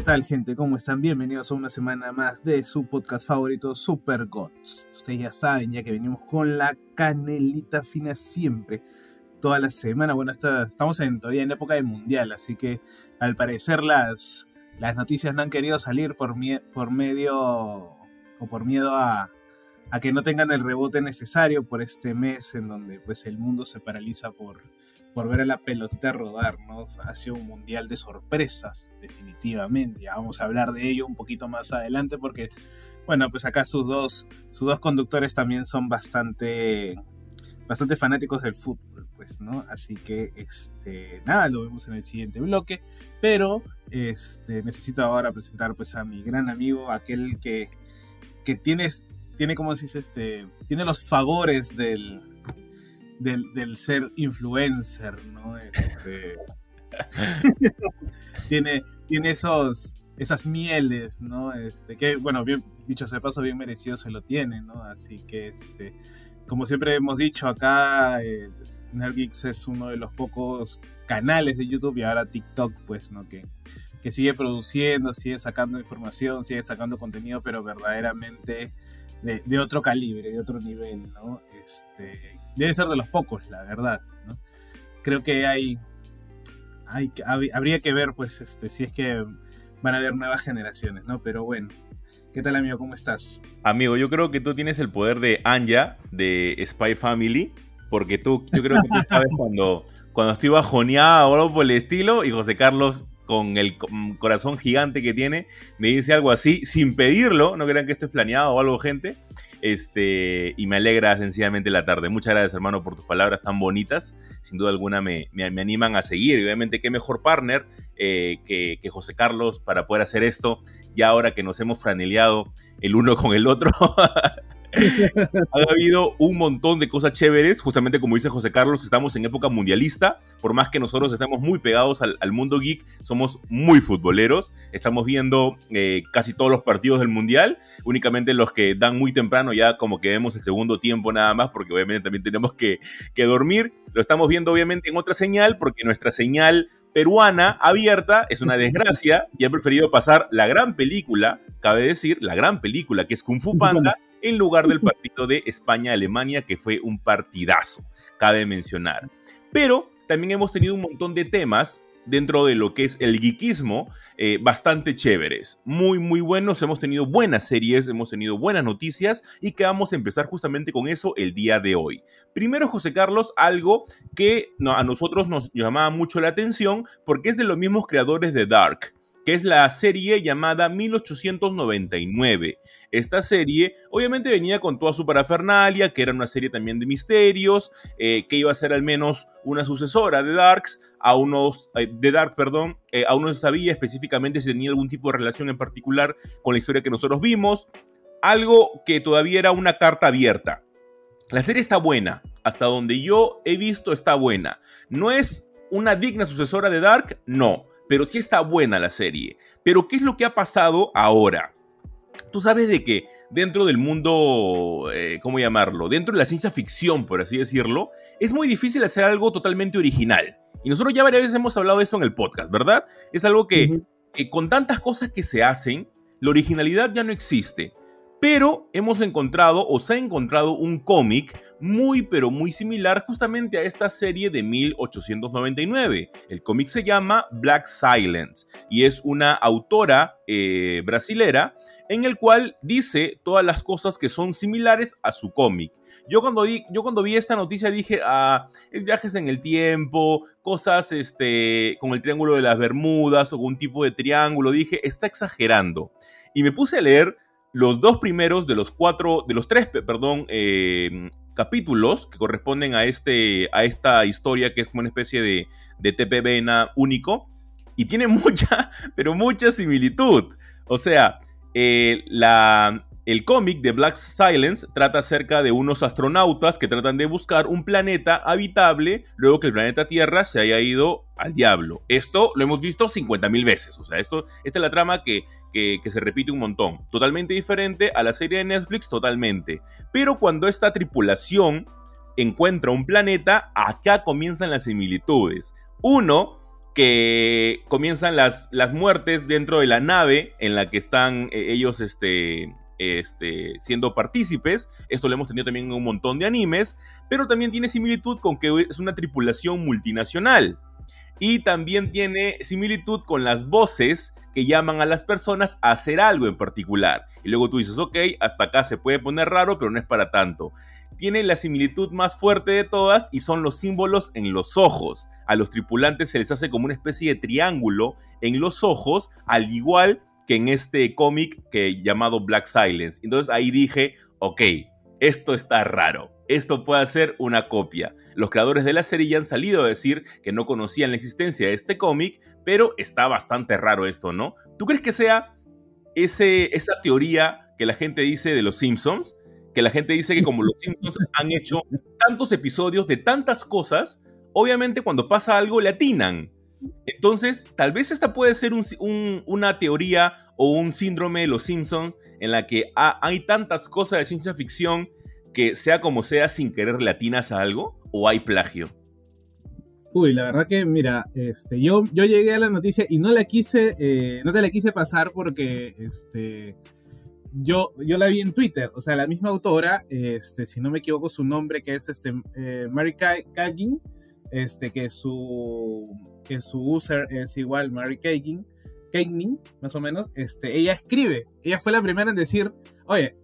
¿Qué tal gente? ¿Cómo están? Bienvenidos a una semana más de su podcast favorito Super Gods. Ustedes ya saben, ya que venimos con la canelita fina siempre, toda la semana. Bueno, estamos en, todavía en época de mundial, así que al parecer las, las noticias no han querido salir por, por medio o por miedo a, a que no tengan el rebote necesario por este mes en donde pues el mundo se paraliza por por ver a la pelotita rodar, ¿no? Ha sido un mundial de sorpresas, definitivamente. Ya vamos a hablar de ello un poquito más adelante porque, bueno, pues acá sus dos, sus dos conductores también son bastante, bastante fanáticos del fútbol, pues, ¿no? Así que, este, nada, lo vemos en el siguiente bloque, pero, este, necesito ahora presentar, pues, a mi gran amigo, aquel que, que tiene, tiene, como se dice, este, tiene los favores del del, ser influencer, ¿no? Este, tiene, tiene esos, esas mieles, ¿no? Este, que, bueno, bien, dicho sea de paso, bien merecido se lo tiene, ¿no? Así que, este, como siempre hemos dicho acá, eh, Nerdgeeks es uno de los pocos canales de YouTube y ahora TikTok, pues, ¿no? Que, que sigue produciendo, sigue sacando información, sigue sacando contenido, pero verdaderamente de, de otro calibre, de otro nivel, ¿no? Este, debe ser de los pocos, la verdad. Creo que hay, hay, habría que ver, pues, este, si es que van a haber nuevas generaciones, ¿no? Pero bueno, ¿qué tal, amigo? ¿Cómo estás? Amigo, yo creo que tú tienes el poder de Anja, de Spy Family, porque tú, yo creo que tú sabes cuando, cuando estoy bajoneado o algo por el estilo, y José Carlos con el corazón gigante que tiene, me dice algo así, sin pedirlo, no crean que esto es planeado o algo, gente, este, y me alegra sencillamente la tarde. Muchas gracias, hermano, por tus palabras tan bonitas. Sin duda alguna me, me, animan a seguir. Y obviamente, qué mejor partner eh, que, que, José Carlos para poder hacer esto, ya ahora que nos hemos franeleado el uno con el otro. ha habido un montón de cosas chéveres, justamente como dice José Carlos, estamos en época mundialista, por más que nosotros estemos muy pegados al, mundo geek, somos muy futboleros, estamos viendo eh, casi todos los partidos del mundial, únicamente los que dan muy temprano ya como que vemos el segundo tiempo nada más, porque obviamente también tenemos que, que dormir, lo estamos viendo obviamente en otra señal, porque nuestra señal peruana abierta es una desgracia y han preferido pasar la gran película, cabe decir, la gran película que es Kung Fu Panda en lugar del partido de España-Alemania, que fue un partidazo, cabe mencionar. Pero también hemos tenido un montón de temas dentro de lo que es el geekismo, eh, bastante chéveres, muy, muy buenos. Hemos tenido buenas series, hemos tenido buenas noticias y que vamos a empezar justamente con eso el día de hoy. Primero, José Carlos, algo que a nosotros nos llamaba mucho la atención porque es de los mismos creadores de Dark es la serie llamada 1899. Esta serie obviamente venía con toda su parafernalia, que era una serie también de misterios, eh, que iba a ser al menos una sucesora de Darks, a unos, eh, de Dark, perdón, eh, aún no se sabía específicamente si tenía algún tipo de relación en particular con la historia que nosotros vimos, algo que todavía era una carta abierta. La serie está buena, hasta donde yo he visto está buena. No es una digna sucesora de Dark, no pero sí está buena la serie. Pero ¿qué es lo que ha pasado ahora? Tú sabes de que dentro del mundo, eh, ¿cómo llamarlo? Dentro de la ciencia ficción, por así decirlo, es muy difícil hacer algo totalmente original. Y nosotros ya varias veces hemos hablado de esto en el podcast, ¿verdad? Es algo que, que con tantas cosas que se hacen, la originalidad ya no existe. Pero hemos encontrado o se ha encontrado un cómic muy pero muy similar justamente a esta serie de 1899. El cómic se llama Black Silence y es una autora eh, brasilera en el cual dice todas las cosas que son similares a su cómic. Yo cuando, yo cuando vi esta noticia dije, ah, es viajes en el tiempo, cosas este, con el triángulo de las Bermudas o con tipo de triángulo, dije, está exagerando. Y me puse a leer los dos primeros de los cuatro, de los tres, perdón, em, capítulos que corresponden a, este, a esta historia que es como una especie de, de TPBNA único y tiene mucha, pero mucha similitud. O sea, eh, la, el cómic de Black Silence trata acerca de unos astronautas que tratan de buscar un planeta habitable luego que el planeta Tierra se haya ido al diablo. Esto lo hemos visto 50.000 veces. O sea, esto, esta es la trama que, que, se repite un montón. Totalmente diferente a la serie de Netflix, totalmente. Pero cuando esta tripulación encuentra un planeta, acá comienzan las similitudes. Uno, que comienzan las, las muertes dentro de la nave en la que están eh, ellos este, este, siendo partícipes. Esto lo hemos tenido también en un montón de animes, pero también tiene similitud con que es una tripulación multinacional. Y también tiene similitud con las voces que llaman a las personas a hacer algo en particular. Y luego tú dices, ok, hasta acá se puede poner raro, pero no es para tanto. Tiene la similitud más fuerte de todas y son los símbolos en los ojos. A los tripulantes se les hace como una especie de triángulo en los ojos, al igual que en este cómic que llamado Black Silence. Entonces ahí dije, ok, esto está raro. Esto puede ser una copia. Los creadores de la serie ya han salido a decir que no conocían la existencia de este cómic, pero está bastante raro esto, ¿no? ¿Tú crees que sea ese, esa teoría que la gente dice de los Simpsons? Que la gente dice que como los Simpsons han hecho tantos episodios de tantas cosas, obviamente cuando pasa algo le atinan. Entonces, tal vez esta puede ser una teoría o un síndrome de los Simpsons en la que hay tantas cosas de ciencia ficción que sea como sea sin querer latinas a algo o hay plagio. Uy, la verdad que, mira, este, yo, llegué a la noticia y no la quise, eh, te la quise pasar porque, este, yo, la vi en Twitter, o sea, la misma autora, este, si no me equivoco su nombre, que es eh, Mary Kagan, este, que su, su user es igual Mary Kagan, más o menos, este, ella escribe, ella fue la primera en decir, oye,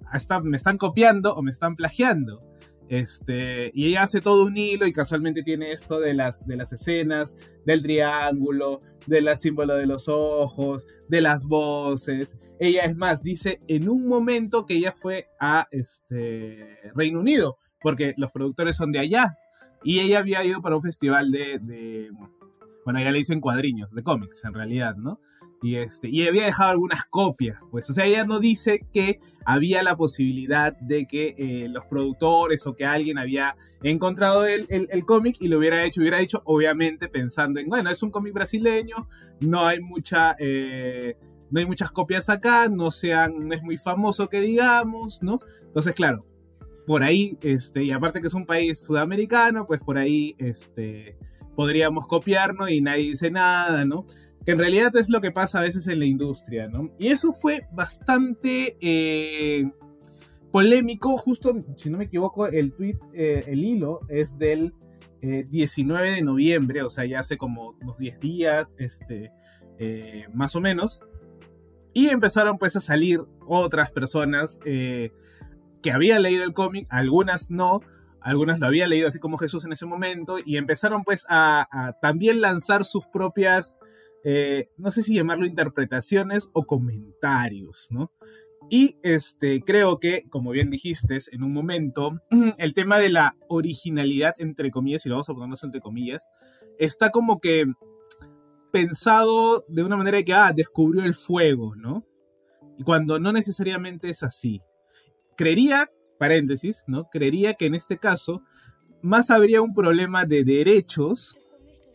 me están copiando o me están plagiando. Este, y ella hace todo un hilo y casualmente tiene esto de las, de las escenas, del triángulo, del símbolo de los ojos, de las voces. Ella es más, dice en un momento que ella fue a este, Reino Unido, porque los productores son de allá. Y ella había ido para un festival de bueno, ya le dicen cuadriños, de cómics en realidad, ¿no? Y, este, y había dejado algunas copias, pues, o sea, ella no dice que había la posibilidad de que eh, los productores o que alguien había encontrado el, el, cómic y lo hubiera hecho, hubiera hecho obviamente pensando en, bueno, es un cómic brasileño, no hay mucha... Eh, no hay muchas copias acá, no, sean, no es muy famoso que digamos, ¿no? Entonces, claro, por ahí, este, y aparte que es un país sudamericano, pues por ahí, este, podríamos copiarnos y nadie dice nada, ¿no? que en realidad es lo que pasa a veces en la industria, ¿no? Y eso fue bastante eh, polémico, justo, si no me equivoco, el tweet, eh, el hilo es del 19 eh, de noviembre, o sea, ya hace como unos 10 días, este, más o menos, y empezaron pues a salir otras personas que habían leído el cómic, algunas no, algunas lo habían leído así como Jesús en ese momento, y empezaron pues a, a también lanzar sus propias eh, no sé si llamarlo interpretaciones o comentarios, ¿no? Y este, creo que, como bien dijiste en un momento, el tema de la originalidad, entre comillas, y lo vamos a ponernos entre comillas, está como que pensado de una manera que, ah, descubrió el fuego, ¿no? Y cuando no necesariamente es así. Creería, paréntesis, ¿no? Creería que en este caso más habría un problema de derechos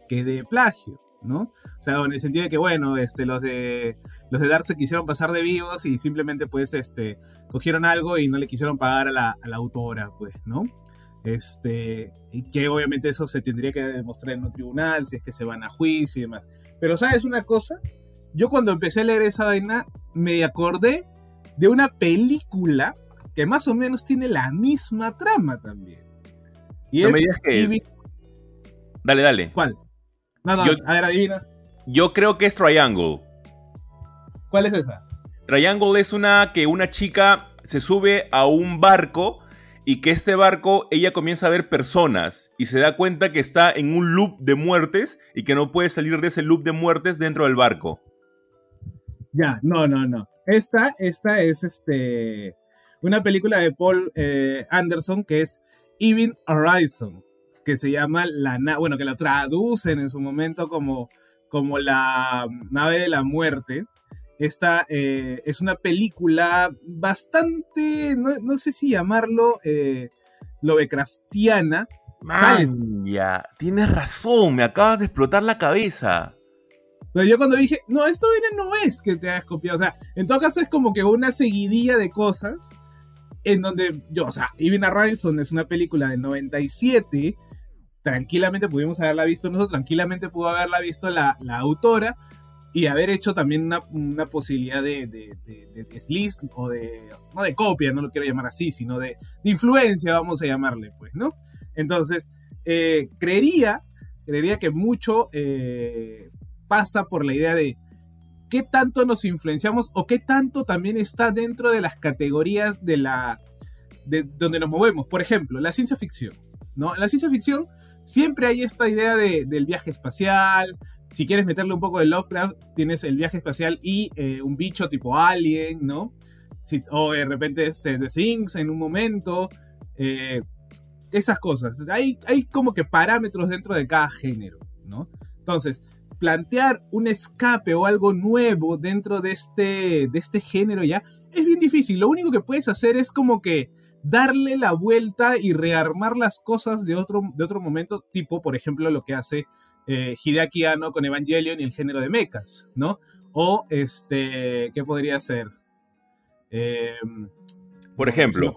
que de plagio. ¿no? O sea, en el sentido de que, bueno, este, los de los de Dark se quisieron pasar de vivos y simplemente, pues, este, cogieron algo y no le quisieron pagar a la, autora, pues, ¿no? Este, y que obviamente eso se tendría que demostrar en un tribunal, si es que se van a juicio y demás. Pero, ¿sabes una cosa? Yo cuando empecé a leer esa vaina, me acordé de una película que más o menos tiene la misma trama también. Y es que... Dale, dale. ¿Cuál? No, yo, a ver, adivina. Yo creo que es Triangle. ¿Cuál es esa? Triangle es una que una chica se sube a un barco y que este barco ella comienza a ver personas y se da cuenta que está en un loop de muertes y que no puede salir de ese loop de muertes dentro del barco. Ya, no, no, no. Esta, esta es este una película de Paul eh, Anderson que es Even Horizon que se llama la bueno, que la traducen en su momento como, como la nave de la muerte. Esta eh, es una película bastante, no, sé si llamarlo eh, Lovecraftiana. Ya, tienes razón, me acabas de explotar la cabeza. Pero yo cuando dije, no, esto viene no es que te hayas copiado. O sea, en todo caso es como que una seguidilla de cosas en donde yo, o sea, Even Robinson es una película del 97. Tranquilamente pudimos haberla visto nosotros, tranquilamente pudo haberla visto la, la autora y haber hecho también una, una posibilidad de, de, de, de, o de, no de copia, no lo quiero llamar así, sino de, influencia, vamos a llamarle, pues, ¿no? Entonces, eh, creería, creería que mucho eh, pasa por la idea de qué tanto nos influenciamos o qué tanto también está dentro de las categorías de la de donde nos movemos. Por ejemplo, la ciencia ficción, ¿no? En la ciencia ficción siempre hay esta idea de, del viaje espacial. Si quieres meterle un poco de Lovecraft, tienes el viaje espacial y eh, un bicho tipo alien, ¿no? o de repente este, The Things en un momento. Eh, esas cosas. Hay, hay como que parámetros dentro de cada género, ¿no? Entonces, plantear un escape o algo nuevo dentro de este, de este género ya es bien difícil. Lo único que puedes hacer es como que darle la vuelta y rearmar las cosas de otro, de otro momento, tipo, por ejemplo, lo que hace eh, Hideaki Anno con Evangelion y el género de mechas, ¿no? O, este, ¿qué podría ser? Eh, por ejemplo,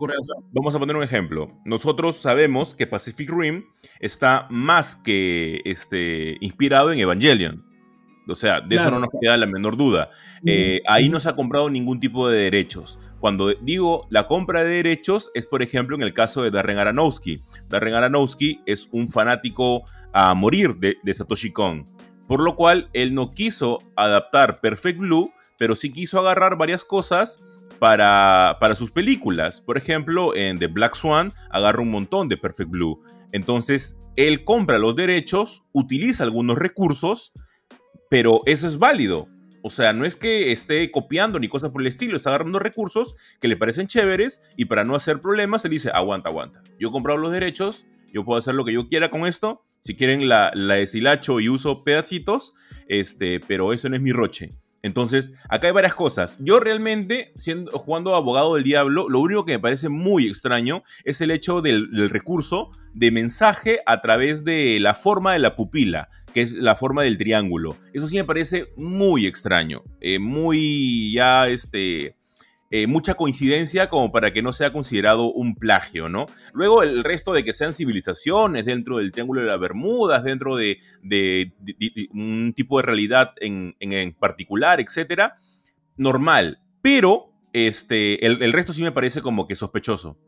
vamos a poner un ejemplo. Nosotros sabemos que Pacific Rim está más que este, inspirado en Evangelion. O sea, de eso no nos queda la menor duda. Eh, ahí no se ha comprado ningún tipo de derechos. Cuando digo la compra de derechos es, por ejemplo, en el caso de Darren Aronofsky. Darren Aronofsky es un fanático a morir de, de Satoshi Kon. Por lo cual, él no quiso adaptar Perfect Blue, pero sí quiso agarrar varias cosas para, sus películas. Por ejemplo, en The Black Swan agarra un montón de Perfect Blue. Entonces, él compra los derechos, utiliza algunos recursos, pero eso es válido. O sea, no es que esté copiando ni cosas por el estilo, está agarrando recursos que le parecen chéveres y para no hacer problemas, él dice, aguanta, aguanta. Yo he comprado los derechos, yo puedo hacer lo que yo quiera con esto. Si quieren la, la deshilacho y uso pedacitos, este, pero eso no es mi roche. Entonces, acá hay varias cosas. Yo realmente, siendo, jugando abogado del diablo, lo único que me parece muy extraño es el hecho del, recurso de mensaje a través de la forma de la pupila, que es la forma del triángulo. Eso sí me parece muy extraño, eh, muy ya este eh, mucha coincidencia como para que no sea considerado un plagio, ¿no? Luego el resto de que sean civilizaciones dentro del Triángulo de las Bermudas, dentro de, un tipo de realidad en, particular, etcétera, normal. Pero este, el, resto sí me parece como que sospechoso.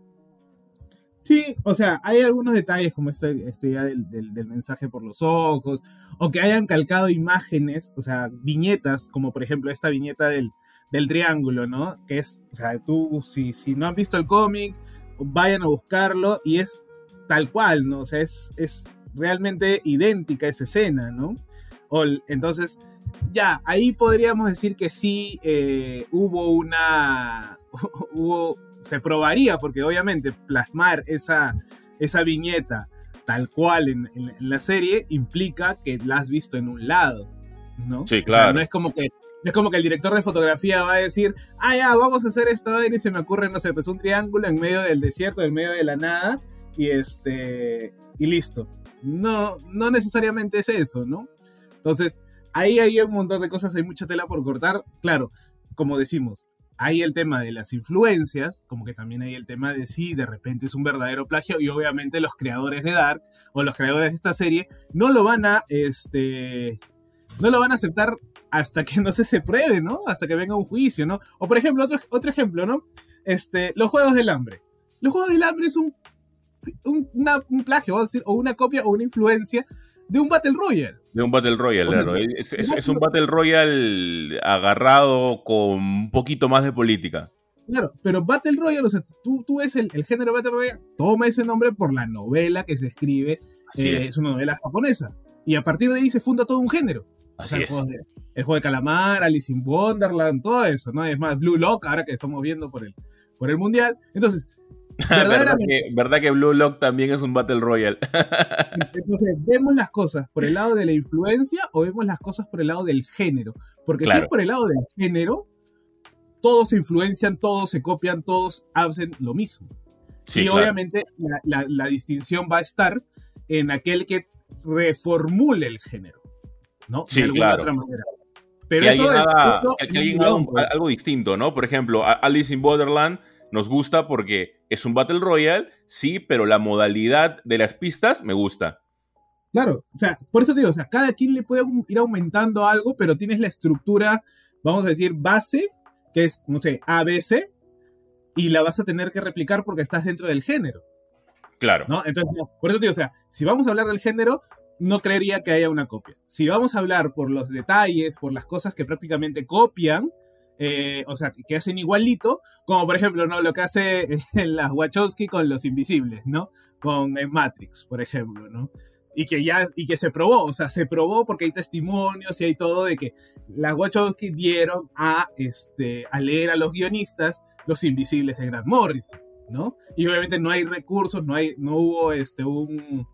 Sí, o sea, hay algunos detalles como este, ya del, del, mensaje por los ojos, o que hayan calcado imágenes, o sea, viñetas, como por ejemplo esta viñeta del, del triángulo, ¿no? Que es, o sea, tú, si, si no han visto el cómic, vayan a buscarlo y es tal cual, ¿no? O sea, es, es realmente idéntica esa escena, ¿no? O, entonces, ya, ahí podríamos decir que sí eh, hubo una, hubo, se probaría, porque obviamente plasmar esa, esa viñeta tal cual en, la serie implica que la has visto en un lado, ¿no? Sí, claro. no es como que es como que el director de fotografía va a decir, ah, ya, vamos a hacer esto, y se me ocurre, no sé, pues un triángulo en medio del desierto, en medio de la nada, y este, y listo. No, no necesariamente es eso, ¿no? Entonces, ahí hay un montón de cosas, hay mucha tela por cortar. Claro, como decimos, hay el tema de las influencias, como que también hay el tema de si de repente es un verdadero plagio y obviamente los creadores de Dark o los creadores de esta serie no lo van a, este, no lo van a aceptar hasta que no se, se pruebe, ¿no? Hasta que venga un juicio, ¿no? O por ejemplo, otro, otro ejemplo, ¿no? Este, los Juegos del Hambre. Los Juegos del Hambre es un, un, plagio, vamos a decir, o una copia o una influencia de un Battle Royale. De un Battle Royale, claro. Es, es, un Battle Royale agarrado con un poquito más de política. Claro, pero Battle Royale, o sea, tú, tú ves el, género Battle Royale, toma ese nombre por la novela que se escribe, eh, es. una novela japonesa. Y a partir de ahí se funda todo un género. Así es. El juego, de, Calamar, Alice in Wonderland, todo eso, ¿no? Es más, Blue Lock, ahora que estamos viendo por el, por el Mundial. Entonces, ¿Verdad, que, ¿Verdad que Blue Lock también es un Battle Royale? Entonces, ¿vemos las cosas por el lado de la influencia o vemos las cosas por el lado del género? Porque si es por el lado del género, todos se influencian, todos se copian, todos hacen lo mismo. y obviamente la, distinción va a estar en aquel que reformule el género, ¿no? de alguna otra manera. Pero eso es, algo distinto, ¿no? Por ejemplo, Alice in Borderland nos gusta porque es un Battle Royale, sí, pero la modalidad de las pistas me gusta. Claro, o sea, por eso te digo, o sea, cada quien le puede ir aumentando algo, pero tienes la estructura, vamos a decir, base, que es, no sé, ABC, y la vas a tener que replicar porque estás dentro del género. Claro. ¿no? Entonces, por eso te digo, o sea, si vamos a hablar del género, no creería que haya una copia. Si vamos a hablar por los detalles, por las cosas que prácticamente copian, eh, o sea, que hacen igualito, como por ejemplo, ¿no? Lo que hace las Wachowski con los invisibles, ¿no? Con Matrix, por ejemplo, ¿no? Y que ya, y que se probó, o sea, se probó porque hay testimonios y hay todo de que las Wachowski dieron a, este, a leer a los guionistas los invisibles de Grant Morrison, ¿no? Y obviamente no hay recursos, no, hay, no hubo este, un,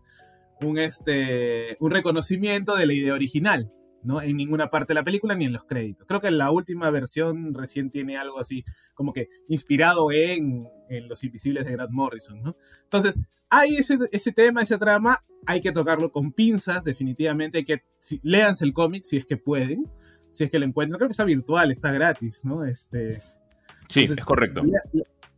un, este, un reconocimiento de la idea original, ¿no? En ninguna parte de la película ni en los créditos. Creo que la última versión recién tiene algo así, como que inspirado en, Los Invisibles de Grant Morrison, ¿no? Entonces, hay ese, ese, tema, ese trama, hay que tocarlo con pinzas, definitivamente, hay que, si, léanse el cómic si es que pueden, si es que lo encuentran, creo que está virtual, está gratis, ¿no? Este, sí, es correcto.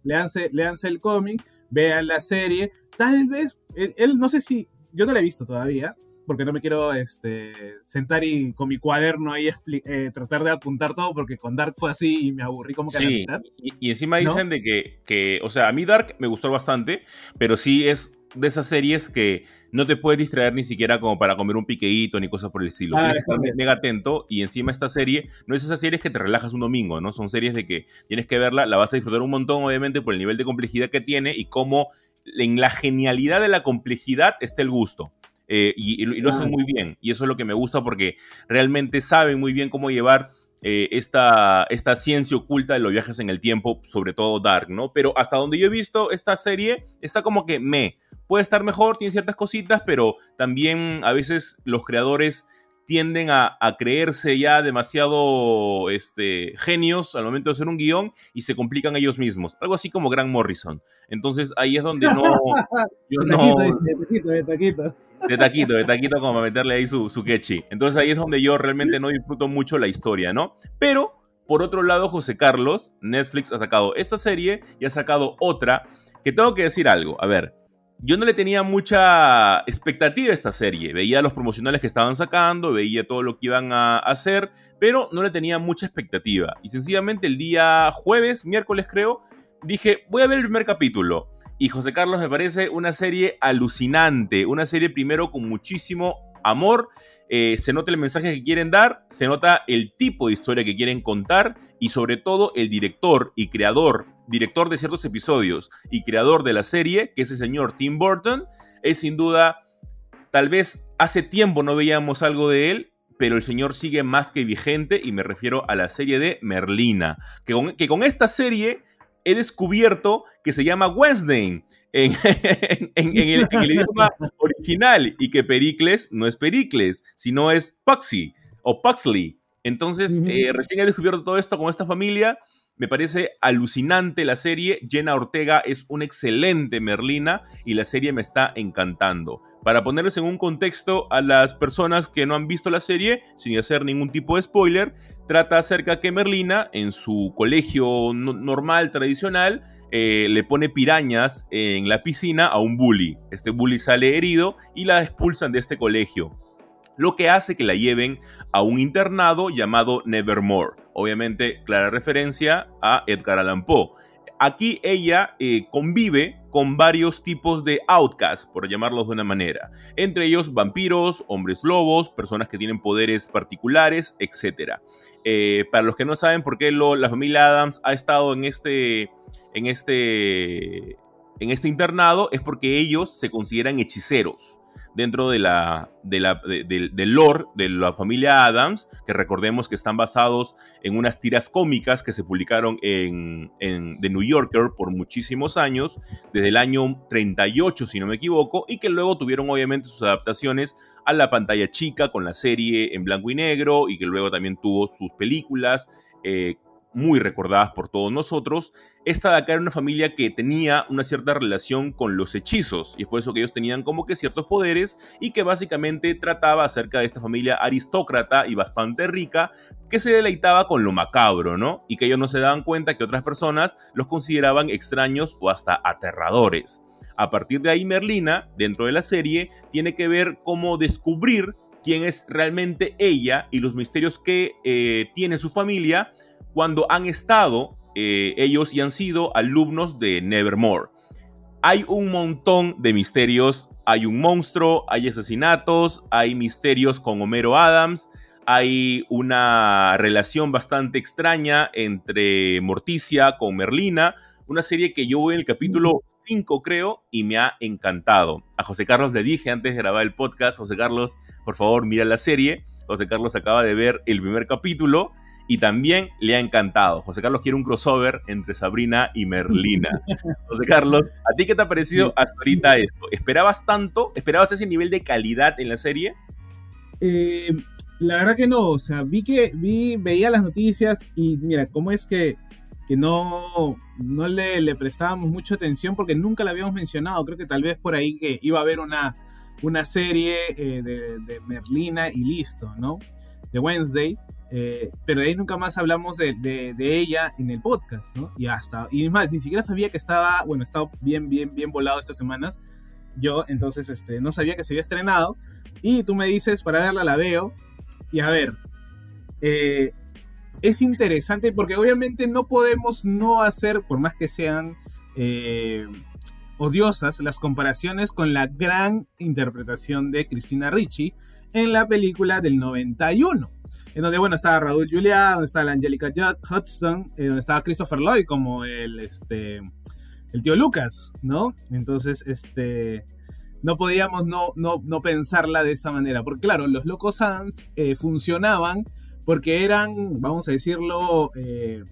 léanse, léanse el cómic, vean la serie, tal vez, él no sé si, yo no la he visto todavía, porque no me quiero este, sentar y con mi cuaderno ahí eh, tratar de apuntar todo, porque con Dark fue así y me aburrí como que sí, Y, encima dicen de que, que, o sea, a mí Dark me gustó bastante, pero sí es de esas series que no te puedes distraer ni siquiera como para comer un piqueíto ni cosas por el estilo. Ah, tienes que estar mega atento y encima esta serie no es esas series que te relajas un domingo, ¿no? Son series de que tienes que verla, la vas a disfrutar un montón obviamente por el nivel de complejidad que tiene y cómo en la genialidad de la complejidad está el gusto. Eh, y, lo hacen muy bien. Y eso es lo que me gusta porque realmente saben muy bien cómo llevar eh, esta, esta ciencia oculta de los viajes en el tiempo, sobre todo Dark, ¿no? Pero hasta donde yo he visto esta serie, está como que me. Puede estar mejor, tiene ciertas cositas, pero también a veces los creadores tienden a, creerse ya demasiado este, genios al momento de hacer un guion y se complican ellos mismos. Algo así como Grant Morrison. Entonces ahí es donde no... Yo de no de taquito, de taquito. De taquito, de taquito como para meterle ahí su, su quechi. Entonces ahí es donde yo realmente no disfruto mucho la historia, ¿no? Pero, por otro lado, José Carlos, Netflix ha sacado esta serie y ha sacado otra que tengo que decir algo. A ver, yo no le tenía mucha expectativa a esta serie. Veía los promocionales que estaban sacando, veía todo lo que iban a hacer, pero no le tenía mucha expectativa. Y sencillamente el día jueves, miércoles creo, dije, voy a ver el primer capítulo. Y José Carlos me parece una serie alucinante, una serie primero con muchísimo amor, eh, se nota el mensaje que quieren dar, se nota el tipo de historia que quieren contar y sobre todo el director y creador, director de ciertos episodios y creador de la serie, que es el señor Tim Burton, es sin duda, tal vez hace tiempo no veíamos algo de él, pero el señor sigue más que vigente y me refiero a la serie de Merlina, que con, que con esta serie he descubierto que se llama Wednesday en, el, idioma original y que Pericles no es Pericles, sino es Puxy o Puxley. Entonces, eh, recién he descubierto todo esto con esta familia. Me parece alucinante la serie. Jenna Ortega es una excelente Merlina y la serie me está encantando. Para ponerles en un contexto a las personas que no han visto la serie, sin hacer ningún tipo de spoiler, trata acerca que Merlina, en su colegio normal, tradicional, eh, le pone pirañas en la piscina a un bully. Este bully sale herido y la expulsan de este colegio. Lo que hace que la lleven a un internado llamado Nevermore. Obviamente, clara referencia a Edgar Allan Poe. Aquí ella eh, convive con varios tipos de outcasts, por llamarlos de una manera. Entre ellos vampiros, hombres lobos, personas que tienen poderes particulares, etc. Eh, para los que no saben por qué la familia Adams ha estado en este en este, en este internado es porque ellos se consideran hechiceros. Dentro de la, de la, del lore de la familia Adams, que recordemos que están basados en unas tiras cómicas que se publicaron en, en The New Yorker por muchísimos años, desde el año 38 si no me equivoco, y que luego tuvieron obviamente sus adaptaciones a la pantalla chica con la serie en blanco y negro y que luego también tuvo sus películas eh, muy recordadas por todos nosotros. Esta de acá era una familia que tenía una cierta relación con los hechizos y es por eso que ellos tenían como que ciertos poderes y que básicamente trataba acerca de esta familia aristócrata y bastante rica que se deleitaba con lo macabro, ¿no? Y que ellos no se daban cuenta que otras personas los consideraban extraños o hasta aterradores. A partir de ahí Merlina, dentro de la serie, tiene que ver cómo descubrir quién es realmente ella y los misterios que eh, tiene su familia cuando han estado eh, ellos y han sido alumnos de Nevermore. Hay un montón de misterios, hay un monstruo, hay asesinatos, hay misterios con Homero Adams, hay una relación bastante extraña entre Morticia con Merlina, una serie que yo voy en el capítulo 5 creo y me ha encantado. A José Carlos le dije antes de grabar el podcast, José Carlos, por favor mira la serie. José Carlos acaba de ver el primer capítulo y también le ha encantado. José Carlos quiere un crossover entre Sabrina y Merlina. José Carlos, ¿a ti qué te ha parecido hasta ahorita esto? ¿Esperabas tanto? ¿Esperabas ese nivel de calidad en la serie? Eh, la verdad que no, o sea, vi que vi, veía las noticias y mira, cómo es que, que no, no le, le, prestábamos mucha atención porque nunca la habíamos mencionado. Creo que tal vez por ahí que iba a haber una, una serie eh, de, de Merlina y listo, ¿no? De Wednesday. Eh, pero de ahí nunca más hablamos de, de, ella en el podcast, ¿no? Y hasta, y más, ni siquiera sabía que estaba, bueno, estaba bien, bien, bien volado estas semanas. Yo, entonces, este, no sabía que se había estrenado. Y tú me dices, para verla la veo. Y a ver, eh, es interesante porque obviamente no podemos no hacer, por más que sean eh, odiosas, las comparaciones con la gran interpretación de Cristina Ricci en la película del 91 en donde, bueno, estaba Raúl Julia, donde estaba la Angelica Hudson, eh, donde estaba Christopher Lloyd como el, este, el tío Lucas, ¿no? Entonces, este, no podíamos no, no, no pensarla de esa manera, porque claro, los Locos Adams eh, funcionaban porque eran, vamos a decirlo, eh,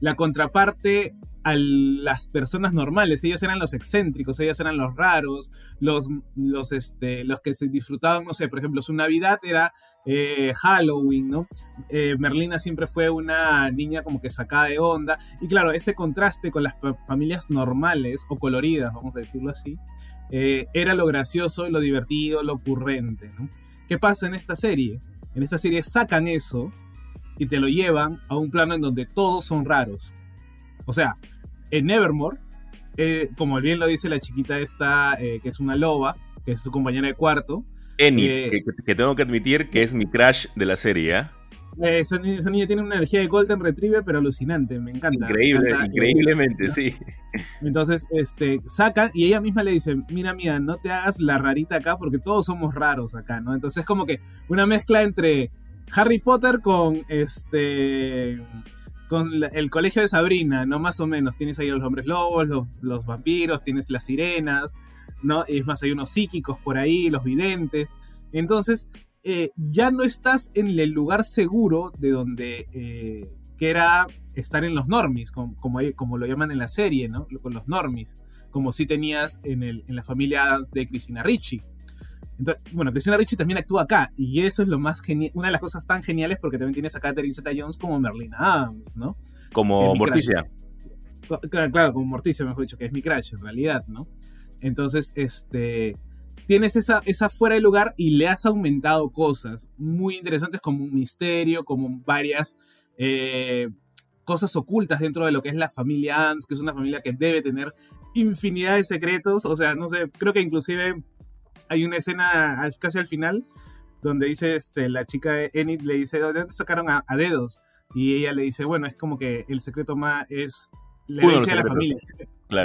la contraparte a las personas normales. Ellos eran los excéntricos, ellos eran los raros, los, los, este, los que se disfrutaban, no sé, por ejemplo, su Navidad era eh, Halloween, ¿no? Eh, Merlina siempre fue una niña como que sacada de onda. Y claro, ese contraste con las familias normales o coloridas, vamos a decirlo así, eh, era lo gracioso, lo divertido, lo ocurrente, ¿no? ¿Qué pasa en esta serie? En esta serie sacan eso y te lo llevan a un plano en donde todos son raros o sea, en Nevermore, eh, como bien lo dice la chiquita esta, eh, que es una loba, que es su compañera de cuarto. Enid, eh, que, tengo que admitir que es mi crush de la serie, esa, niña tiene una energía de Golden Retriever, pero alucinante, me encanta. Increíble, increíblemente, sí. Entonces, este, sacan y ella misma le dice, mira, mía, no te hagas la rarita acá porque todos somos raros acá, ¿no? Entonces es como que una mezcla entre Harry Potter con este con el colegio de Sabrina, ¿no? Más o menos. Tienes ahí los hombres lobos, los, vampiros, tienes las sirenas, ¿no? Es más, hay unos psíquicos por ahí, los videntes. Entonces, eh, ya no estás en el lugar seguro de donde eh, que era estar en los normis, como, como, lo llaman en la serie, ¿no? Con los normis, como si tenías en, el, en la familia de Cristina Ricci bueno, Cristina Ricci también actúa acá, y eso es lo más genial, una de las cosas tan geniales porque también tienes a Catherine Zeta-Jones como Merlina Adams, ¿no? Como Morticia. Claro, claro, como Morticia, mejor dicho, que es mi crush en realidad, ¿no? Entonces, este, tienes esa, esa fuera de lugar y le has aumentado cosas muy interesantes como un misterio, como varias eh, cosas ocultas dentro de lo que es la familia Adams, que es una familia que debe tener infinidad de secretos, o sea, no sé, creo que inclusive hay una escena casi al final donde dice este, la chica de Enid le dice, ¿de dónde sacaron a, dedos? Y ella le dice, bueno, es como que el secreto más es la herencia de, la familia.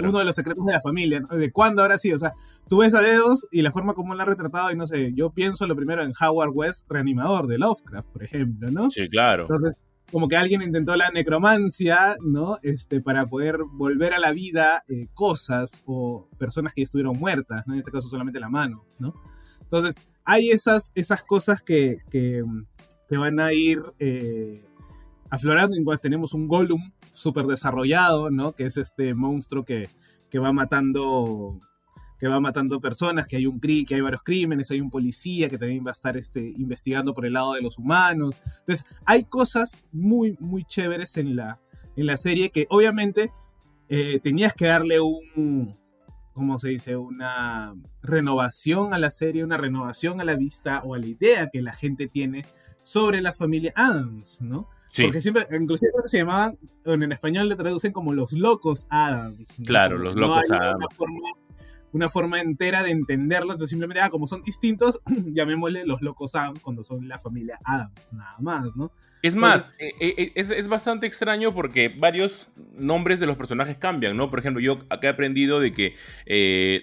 Uno de los secretos de la familia, ¿De cuándo ahora sí? O sea, tú ves a dedos y la forma como la ha retratado, y no sé, yo pienso lo primero en Howard West, reanimador de Lovecraft, por ejemplo, ¿no? Sí, claro. Entonces, como que alguien intentó la necromancia, ¿no? Este, para poder volver a la vida eh, cosas o personas que estuvieron muertas, ¿no? En este caso solamente la mano, ¿no? Entonces, hay esas, esas cosas que, que, van a ir eh, aflorando. Igual tenemos un Gollum súper desarrollado, ¿no? Que es este monstruo que, que va matando que va matando personas, que hay un cri que hay varios crímenes, hay un policía que también va a estar este, investigando por el lado de los humanos. Entonces, hay cosas muy, muy chéveres en la, en la serie que obviamente eh, tenías que darle un, ¿cómo se dice? Una renovación a la serie, una renovación a la vista o a la idea que la gente tiene sobre la familia Adams, ¿no? Porque siempre, inclusive se llamaban, en español le traducen como los locos Adams. Claro, los locos Adams una forma entera de entenderlos, entonces simplemente, ah, como son distintos, llamémosle los locos Adams cuando son la familia Adams, nada más, ¿no? Es más, eh, eh, eh, es, es, bastante extraño porque varios nombres de los personajes cambian, ¿no? Por ejemplo, yo acá he aprendido de que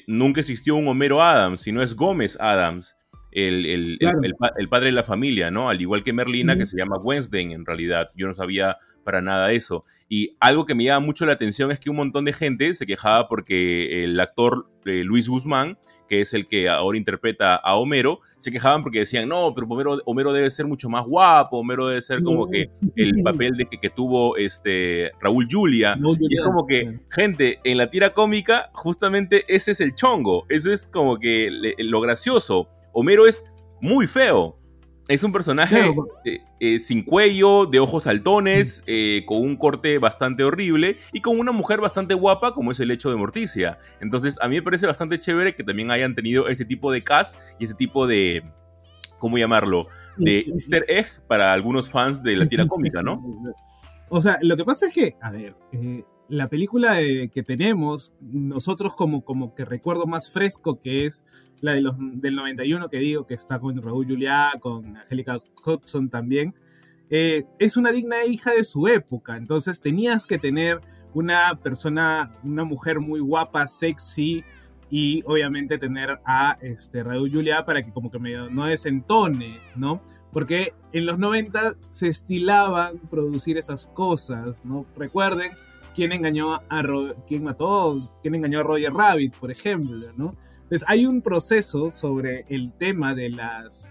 nunca existió un Homero Adams, sino es Gómez Adams el, el, padre de la familia, ¿no? Al igual que Merlina, que se llama Wednesday en realidad. Yo no sabía para nada eso. Y algo que me llama mucho la atención es que un montón de gente se quejaba porque el actor eh, Luis Guzmán, que es el que ahora interpreta a Homero, se quejaban porque decían, no, pero Homero, Homero debe ser mucho más guapo, Homero debe ser como que el papel de que, tuvo este Raúl Julia. y es como que, gente, en la tira cómica, justamente ese es el chongo, eso es como que lo gracioso Homero es muy feo. Es un personaje eh, eh, sin cuello, de ojos saltones, eh, con un corte bastante horrible y con una mujer bastante guapa como es el hecho de Morticia. Entonces a mí me parece bastante chévere que también hayan tenido este tipo de cast y este tipo de, ¿cómo llamarlo? De easter egg para algunos fans de la tira cómica, ¿no? O sea, lo que pasa es que, a ver, la película que tenemos, nosotros como, como que recuerdo más fresco que es la de los, del 91 que digo, que está con Raúl Juliá, con Angélica Hudson también, eh, es una digna hija de su época, entonces tenías que tener una persona, una mujer muy guapa, sexy, y obviamente tener a este, Raúl Juliá para que como que no desentone, ¿no? Porque en los 90 se estilaban producir esas cosas, ¿no? Recuerden quién engañó a quién mató, quién engañó a Roger Rabbit, por ejemplo, ¿no? Entonces hay un proceso sobre el tema de las,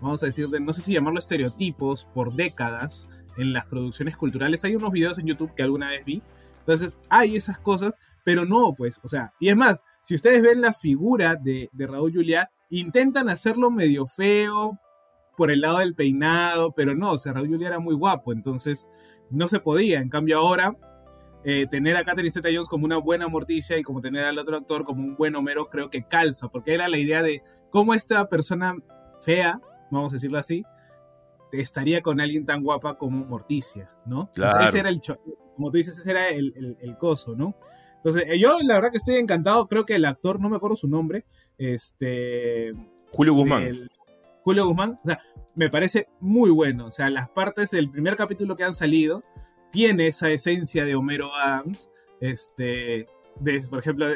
vamos a decir, no sé si llamarlo estereotipos por décadas en las producciones culturales. Hay unos videos en YouTube que alguna vez vi. Entonces hay esas cosas, pero no, pues, o sea, y es más, si ustedes ven la figura de, de Raúl Juliá, intentan hacerlo medio feo por el lado del peinado, pero no, o sea, Raúl Juliá era muy guapo, entonces no se podía. En cambio ahora eh, tener a Catherine Zeta Jones como una buena Morticia y como tener al otro actor como un buen Homero, creo que calza, porque era la idea de cómo esta persona fea, vamos a decirlo así, estaría con alguien tan guapa como Morticia, ¿no? ese era el, como tú dices, ese era el, el, coso, ¿no? Entonces, eh, yo la verdad que estoy encantado, creo que el actor, no me acuerdo su nombre, este... Julio Guzmán. Julio Guzmán, o sea, me parece muy bueno, o sea, las partes del primer capítulo que han salido, tiene esa esencia de Homero Adams. Este, por ejemplo,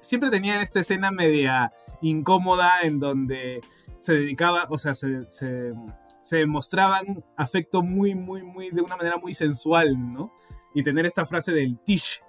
siempre tenía esta escena media incómoda en donde se dedicaba, o sea, se, se, mostraban afecto muy, muy, muy, de una manera muy sensual, ¿no? Y tener esta frase del tish,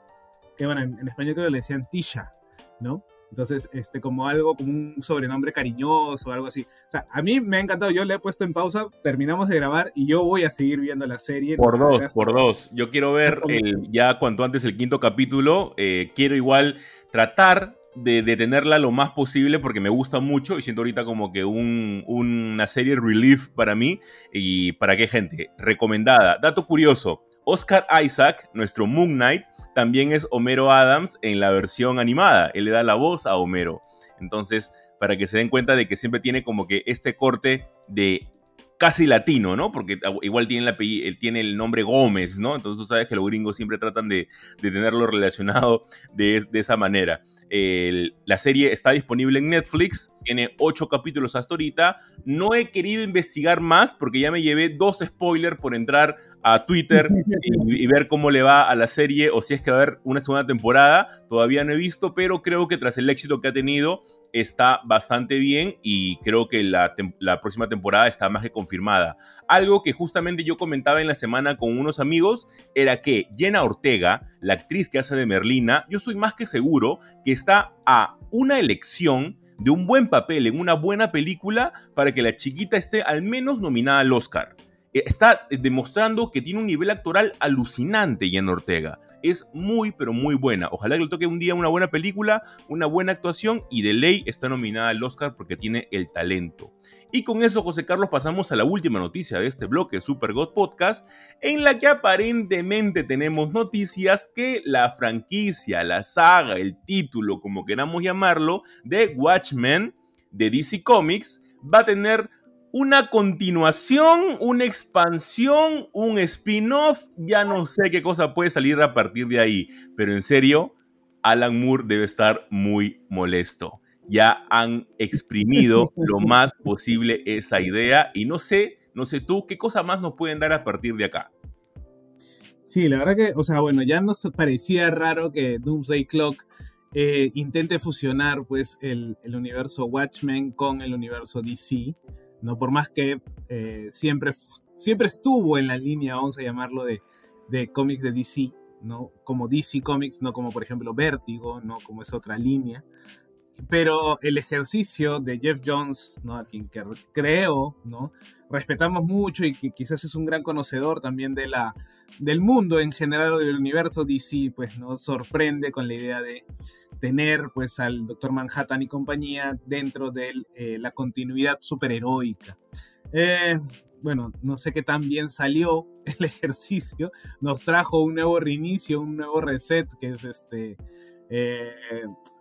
que bueno, en, en español creo que le decían tisha, ¿no? Entonces, este, como algo, como un sobrenombre cariñoso, algo así. O sea, a mí me ha encantado. Yo le he puesto en pausa, terminamos de grabar y yo voy a seguir viendo la serie. Por dos, por dos. Yo quiero ver el, ya cuanto antes el quinto capítulo. Eh, quiero igual tratar de detenerla lo más posible porque me gusta mucho y siento ahorita como que un, una serie relief para mí. ¿Y para qué gente? Recomendada. Dato curioso. Oscar Isaac, nuestro Moon Knight, también es Homero Adams en la versión animada. Él le da la voz a Homero. Entonces, para que se den cuenta de que siempre tiene como que este corte de casi latino, ¿no? Porque igual tiene el, él tiene el nombre Gómez, ¿no? Entonces tú sabes que los gringos siempre tratan de, tenerlo relacionado de, esa manera. la serie está disponible en Netflix, tiene ocho capítulos hasta ahorita. No he querido investigar más porque ya me llevé dos spoilers por entrar a Twitter y, y, ver cómo le va a la serie o si es que va a haber una segunda temporada. Todavía no he visto, pero creo que tras el éxito que ha tenido, está bastante bien y creo que la, próxima temporada está más que confirmada. Algo que justamente yo comentaba en la semana con unos amigos era que Jenna Ortega, la actriz que hace de Merlina, yo soy más que seguro que está a una elección de un buen papel en una buena película para que la chiquita esté al menos nominada al Oscar. Eh, está demostrando que tiene un nivel actoral alucinante Jen Ortega. Es muy, pero muy buena. Ojalá que le toque un día una buena película, una buena actuación y de ley está nominada al Oscar porque tiene el talento. Y con eso, José Carlos, pasamos a la última noticia de este bloque Super God Podcast, en la que aparentemente tenemos noticias que la franquicia, la saga, el título, como queramos llamarlo, de Watchmen de DC Comics va a tener una continuación, una expansión, un spin-off, ya no sé qué cosa puede salir a partir de ahí, pero en serio, Alan Moore debe estar muy molesto. Ya han exprimido lo más posible esa idea y no sé, no sé tú, qué cosa más nos pueden dar a partir de acá. Sí, la verdad que, o sea, bueno, ya nos parecía raro que Doomsday Clock eh, intente fusionar pues el, el universo Watchmen con el universo DC. ¿No? Por más que eh, siempre, siempre estuvo en la línea, vamos a llamarlo, de, de cómics de DC, ¿no? Como DC Comics, no como por ejemplo Vértigo, ¿no? Como es otra línea. Pero el ejercicio de Jeff Jones, ¿no? A quien creo, ¿no? Respetamos mucho y que quizás es un gran conocedor también de la, del mundo en general del universo DC, pues nos sorprende con la idea de tener pues al Doctor Manhattan y compañía dentro de eh, la continuidad superheroica. Eh, bueno, no sé qué tan bien salió el ejercicio, nos trajo un nuevo reinicio, un nuevo reset que es este eh,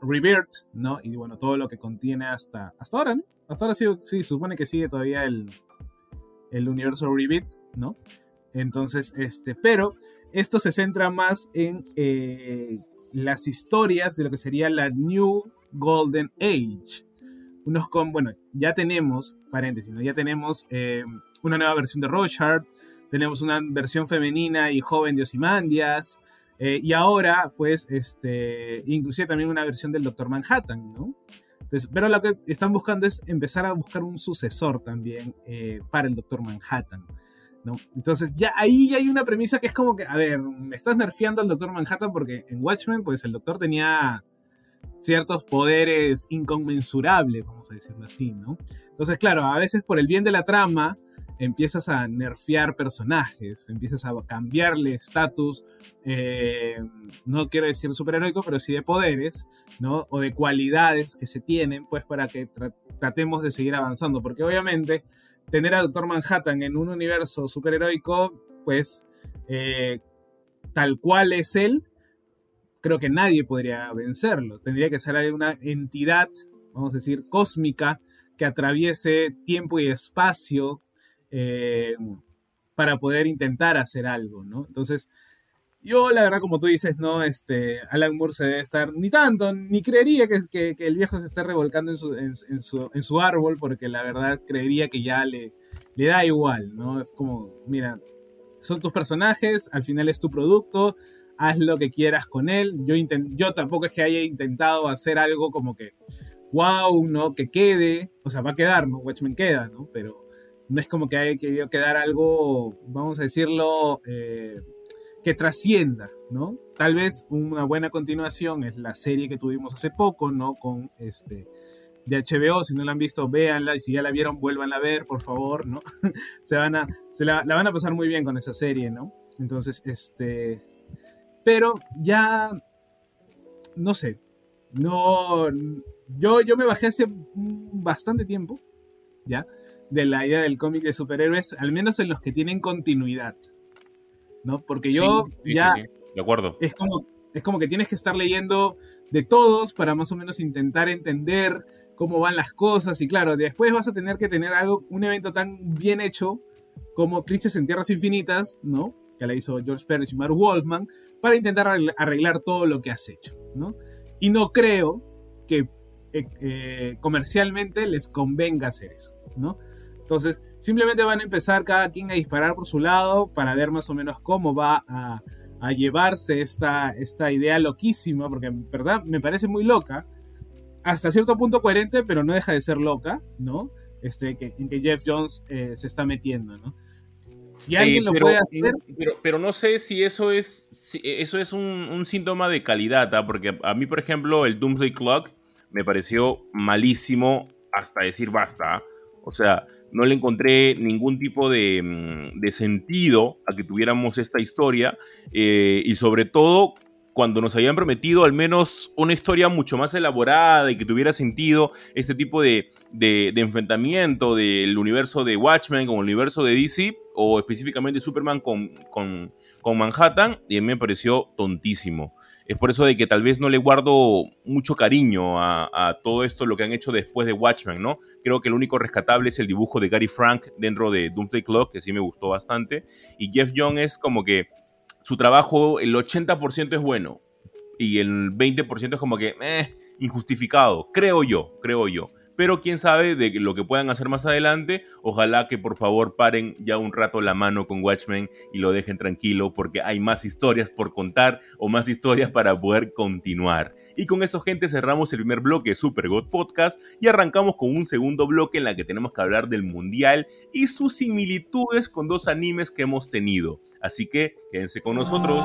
Rebirth, ¿no? Y bueno, todo lo que contiene hasta, hasta ahora, ¿no? Hasta ahora sí, supone que sigue todavía el, el universo Rebirth, ¿no? Entonces, este, pero esto se centra más en eh, las historias de lo que sería la New Golden Age. Unos con, bueno, ya tenemos, paréntesis, ¿no? ya tenemos eh, una nueva versión de Rochard, tenemos una versión femenina y joven de Osimandias, eh, y ahora, pues, este, inclusive también una versión del Doctor Manhattan, ¿no? Entonces, pero lo que están buscando es empezar a buscar un sucesor también para el Doctor Manhattan. Entonces ya ahí hay una premisa que es como que, a ver, me estás nerfeando al Doctor Manhattan porque en Watchmen pues el Doctor tenía ciertos poderes inconmensurables, vamos a decirlo así, ¿no? Entonces, claro, a veces por el bien de la trama empiezas a nerfear personajes, empiezas a cambiarle estatus, eh, no quiero decir superheroico, pero sí de poderes, ¿no? O de cualidades que se tienen, pues para que tratemos de seguir avanzando, porque obviamente tener a Doctor Manhattan en un universo superheroico, pues eh, tal cual es él, creo que nadie podría vencerlo. Tendría que ser una entidad, vamos a decir, cósmica, que atraviese tiempo y espacio eh, para poder intentar hacer algo, ¿no? Entonces, yo, la verdad, como tú dices, no, este, Alan Moore se debe estar ni tanto, ni creería que, que, el viejo se esté revolcando en su, en, su, en su, árbol, porque la verdad creería que ya le, le da igual, ¿no? Es como, mira, son tus personajes, al final es tu producto, haz lo que quieras con él. Yo, yo tampoco es que haya intentado hacer algo como que, wow, ¿no? Que quede, o sea, va a quedar, ¿no? Watchmen queda, ¿no? Pero no es como que haya querido quedar algo, vamos a decirlo, eh, que trascienda, ¿no? Tal vez una buena continuación es la serie que tuvimos hace poco, ¿no? Con este de HBO, si no la han visto, véanla y si ya la vieron, vuelvan a ver, por favor, ¿no? se van a se la, van a pasar muy bien con esa serie, ¿no? Entonces, este pero ya no sé. No yo yo me bajé hace bastante tiempo, ¿ya? De la idea del cómic de superhéroes, al menos en los que tienen continuidad. ¿No? Porque yo ya... de acuerdo. Es como, es como que tienes que estar leyendo de todos para más o menos intentar entender cómo van las cosas y claro, después vas a tener que tener algo, un evento tan bien hecho como Crisis en Tierras Infinitas, ¿no? Que la hizo George Pérez y Mark Wolfman, para intentar arreglar todo lo que has hecho, ¿no? Y no creo que eh, eh, comercialmente les convenga hacer eso, ¿no? Entonces, simplemente van a empezar cada quien a disparar por su lado para ver más o menos cómo va a, llevarse esta, esta idea loquísima, porque en verdad me parece muy loca, hasta cierto punto coherente, pero no deja de ser loca, ¿no? Este, que, en que Jeff Jones eh, se está metiendo, ¿no? Si alguien lo puede hacer. Pero, no sé si eso es, eso es un, síntoma de calidad, ¿ah? porque a mí, por ejemplo, el Doomsday Clock me pareció malísimo hasta decir basta. ¿ah? O sea, no le encontré ningún tipo de, mm, sentido a que tuviéramos esta historia eh, y sobre todo cuando nos habían prometido al menos una historia mucho más elaborada y que tuviera sentido este tipo de, enfrentamiento del universo de Watchmen con el universo de DC o específicamente Superman con, con, con Manhattan y a mí me pareció tontísimo. Es por eso de que tal vez no le guardo mucho cariño a, todo esto, lo que han hecho después de Watchmen, ¿no? Creo que el único rescatable es el dibujo de Gary Frank dentro de Doomsday Clock, que sí me gustó bastante. Y Jeff Young es como que su trabajo, el 80% es bueno y el 20% es como que, eh, injustificado, creo yo, creo yo pero quién sabe de lo que puedan hacer más adelante. Ojalá que por favor paren ya un rato la mano con Watchmen y lo dejen tranquilo porque hay más historias por contar o más historias para poder continuar. Y con eso, gente, cerramos el primer bloque de Super God Podcast y arrancamos con un segundo bloque en la que tenemos que hablar del Mundial y sus similitudes con dos animes que hemos tenido. Así que quédense con nosotros.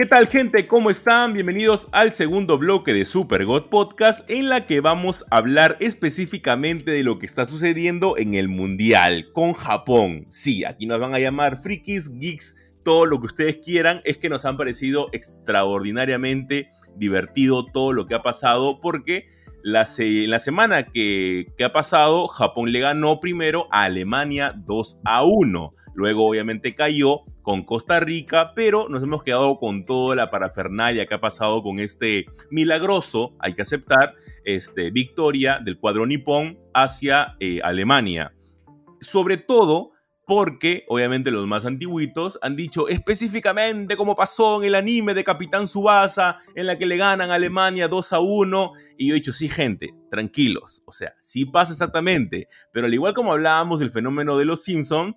¿Qué tal gente? ¿Cómo están? Bienvenidos al segundo bloque de Super God Podcast en la que vamos a hablar específicamente de lo que está sucediendo en el Mundial con Japón. Sí, aquí nos van a llamar frikis, geeks, todo lo que ustedes quieran. Es que nos han parecido extraordinariamente divertido todo lo que ha pasado porque la, la semana que, que ha pasado Japón le ganó primero a Alemania 2 a 1. Luego obviamente cayó con Costa Rica, pero nos hemos quedado con toda la parafernalia que ha pasado con este milagroso, hay que aceptar, este, victoria del cuadro nipón hacia eh, Alemania. Sobre todo porque obviamente los más antiguitos han dicho específicamente como pasó en el anime de Capitán Subasa, en la que le ganan a Alemania 2 a 1, y yo he dicho, sí gente, tranquilos, o sea, sí pasa exactamente, pero al igual como hablábamos del fenómeno de los Simpsons,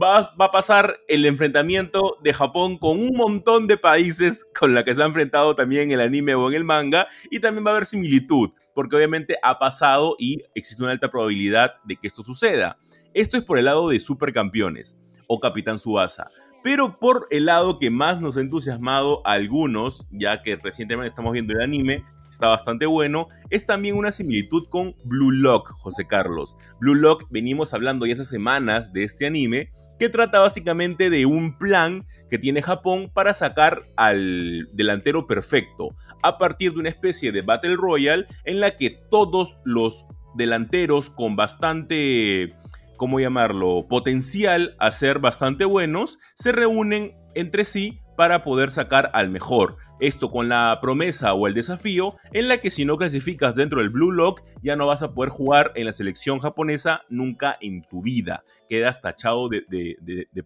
va, a pasar el enfrentamiento de Japón con un montón de países con la que se ha enfrentado también el anime o en el manga, y también va a haber similitud, porque obviamente ha pasado y existe una alta probabilidad de que esto suceda. Esto es por el lado de supercampeones o Capitán Subasa. Pero por el lado que más nos ha entusiasmado a algunos, ya que recientemente estamos viendo el anime, está bastante bueno, es también una similitud con Blue Lock, José Carlos. Blue Lock, venimos hablando ya hace semanas de este anime, que trata básicamente de un plan que tiene Japón para sacar al delantero perfecto, a partir de una especie de Battle Royale en la que todos los delanteros con bastante, ¿cómo llamarlo?, potencial a ser bastante buenos, se reúnen entre sí para poder sacar al mejor. Esto con la promesa o el desafío en la que si no clasificas dentro del Blue Lock ya no vas a poder jugar en la selección japonesa nunca en tu vida. Quedas tachado de,